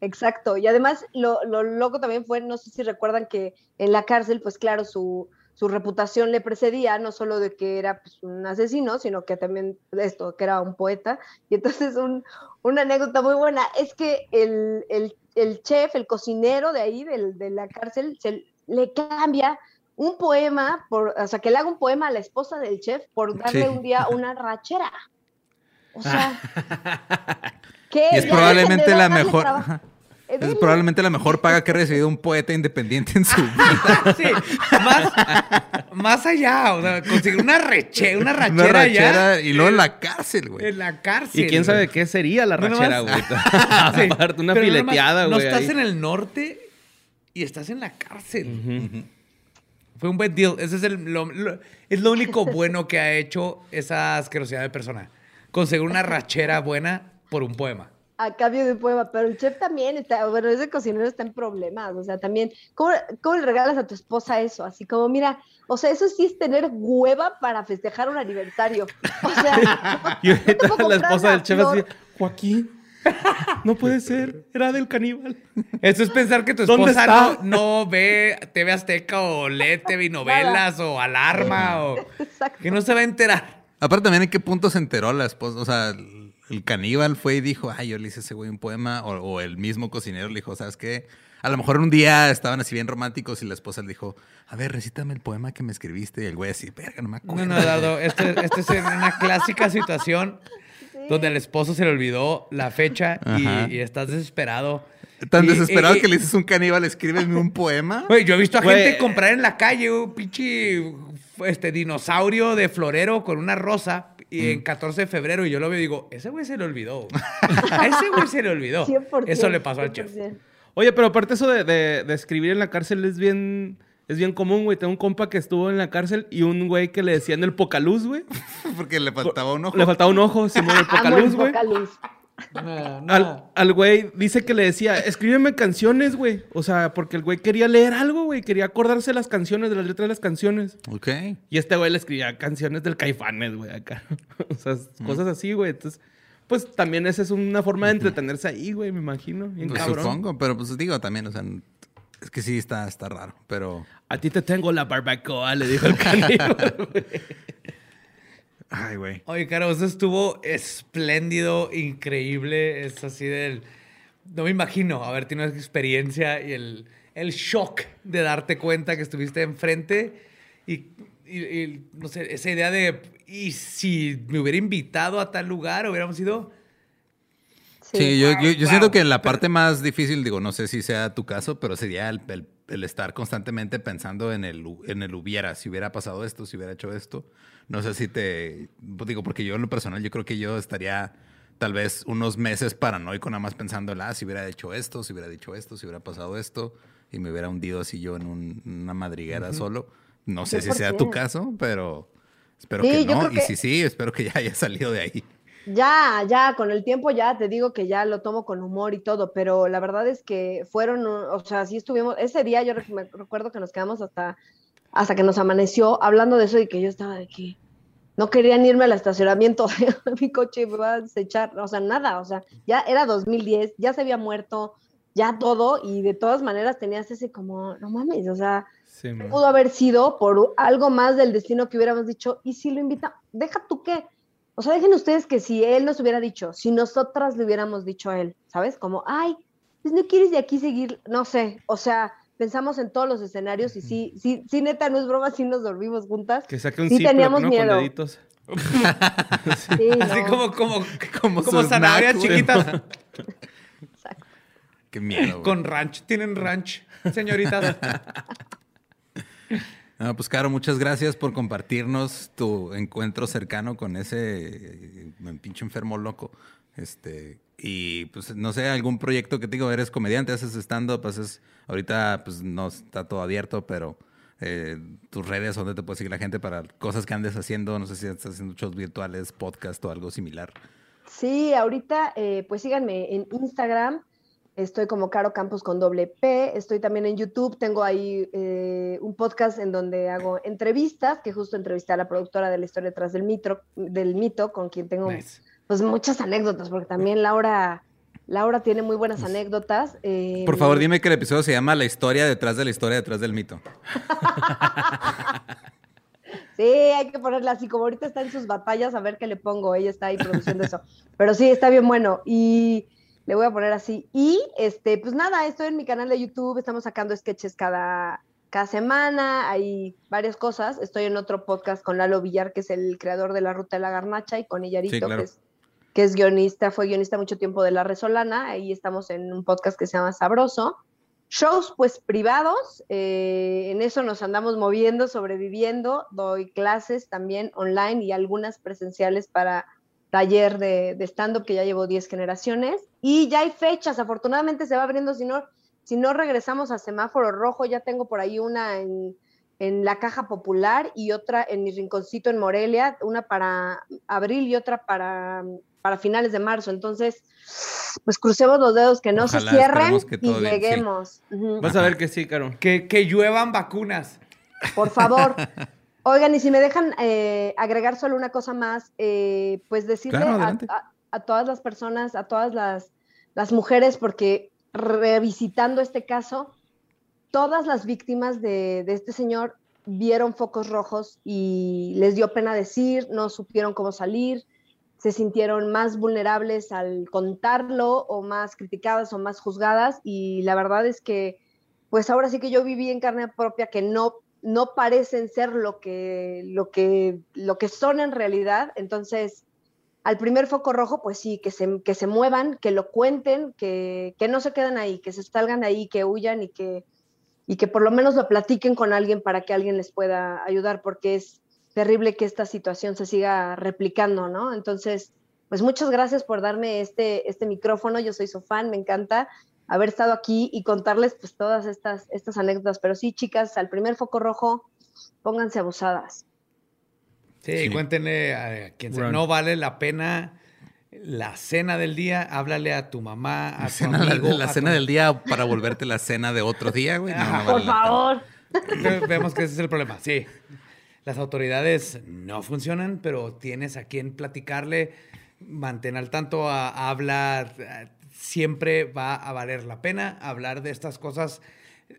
Exacto. Y además, lo, lo loco también fue, no sé si recuerdan que en la cárcel, pues claro, su, su reputación le precedía, no solo de que era pues, un asesino, sino que también esto, que era un poeta. Y entonces un, una anécdota muy buena es que el, el, el chef, el cocinero de ahí, del, de la cárcel, se le cambia un poema, por, o sea, que le haga un poema a la esposa del chef por darle Sí. un día una rachera. O sea, ¿qué? Y es probablemente la mejor. trabajo. Es probablemente la mejor paga que ha recibido un poeta independiente en su vida. Sí, más, más allá, o sea, conseguir una, reche, una rachera, Una rachera y luego en la cárcel, güey. en la cárcel. Y quién sabe qué sería la rachera, güey. Sí, Aparte, una fileteada, güey. No estás ahí. en el norte y estás en la cárcel. Fue un buen deal. Ese es, el, lo, lo- es lo único bueno que ha hecho esa asquerosidad de persona. Conseguir una rachera buena por un poema. A cambio de un poema, pero el chef también está, bueno, ese cocinero está en problemas, o sea, también, ¿cómo, cómo le regalas a tu esposa eso? Así como, mira, o sea, eso sí es tener hueva para festejar un aniversario. O sea, Y ahorita te puedo la esposa del chef así, Joaquín, no puede ser, era del caníbal. Eso es pensar que tu ¿Dónde esposa no, no ve TV Azteca o lee TV novelas o Alarma o Exacto. que no se va a enterar. Aparte también en qué punto se enteró la esposa, o sea, el caníbal fue y dijo, ay, yo le hice a ese güey un poema, o, o el mismo cocinero le dijo, ¿sabes qué? A lo mejor un día estaban así bien románticos y la esposa le dijo, a ver, recítame el poema que me escribiste. Y el güey así, verga, no me acuerdo. No, no, Eduardo, esto, esto es una clásica situación donde al esposo se le olvidó la fecha y, estás desesperado Tan Y- desesperado y- que le dices un caníbal, escríbeme un poema. Güey, yo he visto a Güey. gente comprar en la calle un pinche este, dinosaurio de florero con una rosa y Mm. en 14 de febrero y yo lo veo y digo, ese güey se le olvidó. A ese güey se le olvidó. 100%, Eso le pasó al chef. 100%. Oye, pero aparte eso de, de- de escribir en la cárcel es bien, es bien común, güey. Tengo un compa que estuvo en la cárcel y un güey que le decían el pocaluz, güey. Porque le faltaba un ojo. Le faltaba un ojo, Simón, el pocaluz, güey. No. Al, güey dice que le decía, escríbeme canciones, güey. O sea, porque el güey quería leer algo, güey. Quería acordarse de las canciones, de las letras de las canciones. Ok. Y este güey le escribía canciones del Caifanes, güey, acá. o sea, cosas así, güey. Entonces, pues también esa es una forma de entretenerse ahí, güey, me imagino. Bien Pues cabrón. supongo, pero pues digo también, o sea, es que sí está, está raro, pero... A ti te tengo la barbacoa, le dijo el caníbal, güey. Ay, güey. Oye, Caro, eso estuvo espléndido, increíble. Es así del. No me imagino haber tenido esa experiencia y el, el shock de darte cuenta que estuviste enfrente y, y- y, no sé, esa idea de. ¿Y si me hubiera invitado a tal lugar, hubiéramos ido? Sí, yo, yo, yo Wow. siento que la parte más difícil, digo, no sé si sea tu caso, pero sería el, el- el estar constantemente pensando en el, en el hubiera, si hubiera pasado esto, si hubiera hecho esto. No sé si te, pues, digo, porque yo en lo personal, yo creo que yo estaría tal vez unos meses paranoico nada más pensando, ah, si hubiera hecho esto, si hubiera dicho esto, si hubiera pasado esto, y me hubiera hundido así yo en un- una madriguera solo. No sé si sea tu 100%. caso, pero espero Sí, que no. Y que- si sí, espero que ya haya salido de ahí. Ya, ya, con el tiempo ya te digo que ya lo tomo con humor y todo, pero la verdad es que fueron, o sea, sí estuvimos, ese día yo me recuerdo que nos quedamos hasta, hasta que nos amaneció hablando de eso y que yo estaba de que no querían irme al estacionamiento de mi coche y me va a desechar, o sea, nada, o sea, ya era 2010, ya se había muerto, ya todo, y de todas maneras tenías ese como, no mames, o sea, Sí, pudo haber sido por algo más del destino que hubiéramos dicho, y si lo invita, deja tú qué. O sea, dejen ustedes que si él nos hubiera dicho, si nosotras le hubiéramos dicho a él, ¿sabes? Como, ay, pues no quieres de aquí seguir, no sé, o sea, pensamos en todos los escenarios y sí, sí, sí, neta, no es broma, sí nos dormimos juntas. Que saque un Sí teníamos ¿no? miedo. Con deditos. Sí, Así no. como, como, Como como zanahorias chiquitas. Qué miedo. güey. Con ranch. ¿Tienen ranch, señoritas? No, pues Caro, muchas gracias por compartirnos tu encuentro cercano con ese eh, pinche enfermo loco. Este, y pues no sé, algún proyecto que te digo, eres comediante, haces stand-up, haces, ahorita pues no está todo abierto, pero eh, tus redes, donde te puede seguir la gente para cosas que andes haciendo, no sé si estás haciendo shows virtuales, podcast o algo similar. Sí, ahorita, eh, pues síganme en Instagram. Estoy como Caro Campos con doble P. Estoy también en YouTube. Tengo ahí eh, un podcast en donde hago entrevistas, que justo entrevisté a la productora de la historia detrás del mito, del mito con quien tengo Nice. pues muchas anécdotas, porque también Laura, Laura tiene muy buenas anécdotas. eh, Por favor, dime que el episodio se llama La historia detrás de la historia detrás del mito. Sí, hay que ponerla así, como ahorita está en sus batallas, a ver qué le pongo. Ella está ahí produciendo eso. Pero sí, está bien bueno. Y le voy a poner así. Y este, pues nada, estoy en mi canal de YouTube, estamos sacando sketches cada, cada semana, hay varias cosas. Estoy en otro podcast con Lalo Villar, que es el creador de La Ruta de la Garnacha, y con Illarito, Sí, claro. que, es, que es guionista, fue guionista mucho tiempo de La Resolana. Ahí estamos en un podcast que se llama Sabroso. Shows pues privados, eh, en eso nos andamos moviendo, sobreviviendo, doy clases también online y algunas presenciales para taller de, de stand-up que ya llevo 10 generaciones y ya hay fechas, afortunadamente se va abriendo, si no, si no regresamos a semáforo rojo, ya tengo por ahí una en, en la caja popular y otra en mi rinconcito en Morelia, una para abril y otra para, para finales de marzo, entonces pues crucemos los dedos que no Ojalá, se cierren y todo bien, sí. lleguemos. Vas a ver que sí, Caro. Que, que lluevan vacunas. Por favor. Oigan, y si me dejan eh, agregar solo una cosa más, eh, pues decirle Claro, a, adelante. a- a todas las personas, a todas las, las mujeres, porque revisitando este caso, todas las víctimas de, de este señor vieron focos rojos y les dio pena decir, no supieron cómo salir, se sintieron más vulnerables al contarlo o más criticadas o más juzgadas y la verdad es que pues ahora sí que yo viví en carne propia que no no parecen ser lo que lo que lo que son en realidad, entonces al primer foco rojo, pues sí, que se, que se muevan, que lo cuenten, que, que no se queden ahí, que se salgan ahí, que huyan y que, y que por lo menos lo platiquen con alguien para que alguien les pueda ayudar, porque es terrible que esta situación se siga replicando, ¿no? Entonces, pues muchas gracias por darme este, este micrófono, yo soy su fan, me encanta haber estado aquí y contarles pues todas estas, estas anécdotas, pero sí, chicas, al primer foco rojo, pónganse abusadas. Sí, cuéntenle a quien sea, no vale la pena la cena del día, háblale a tu mamá, a tu Cena- amigo. la a cena tu- del día para volverte la cena de otro día, güey. No, no vale Por la pena. favor. Ve- Vemos que ese es el problema. Sí. Las autoridades no funcionan, pero tienes a quien platicarle, mantén al tanto, a, hablar. Siempre va a valer la pena hablar de estas cosas.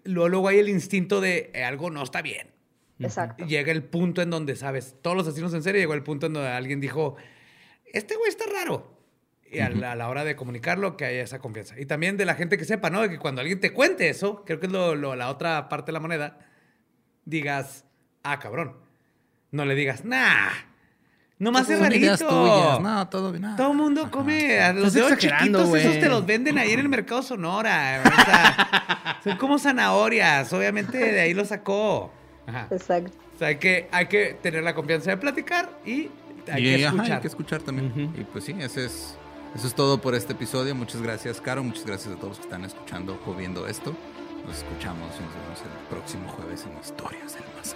Luego, luego hay el instinto de eh, algo no está bien. Exacto. Llega el punto en donde, sabes, todos los asesinos en serie llegó el punto en donde alguien dijo, este güey está raro. Y a, la, a la hora de comunicarlo, que haya esa confianza. Y también de la gente que sepa, ¿no? De que cuando alguien te cuente eso, creo que es lo- lo- la otra parte de la moneda, digas, ah, cabrón. No le digas, nah, nomás es rarito. tuyas. No, todo bien. no. Todo el mundo come a los dedos chiquitos, esos te los venden ahí en el mercado Sonora. o sea, son como zanahorias, obviamente de ahí lo sacó. Ajá. Exacto. O sea, hay que, hay que tener la confianza de platicar y hay Y, que ajá, escuchar. hay que escuchar también. Y pues sí, ese es, eso es todo por este episodio. Muchas gracias, Caro. Muchas gracias a todos los que están escuchando o viendo esto. Nos escuchamos y nos vemos el próximo jueves en Historias del Más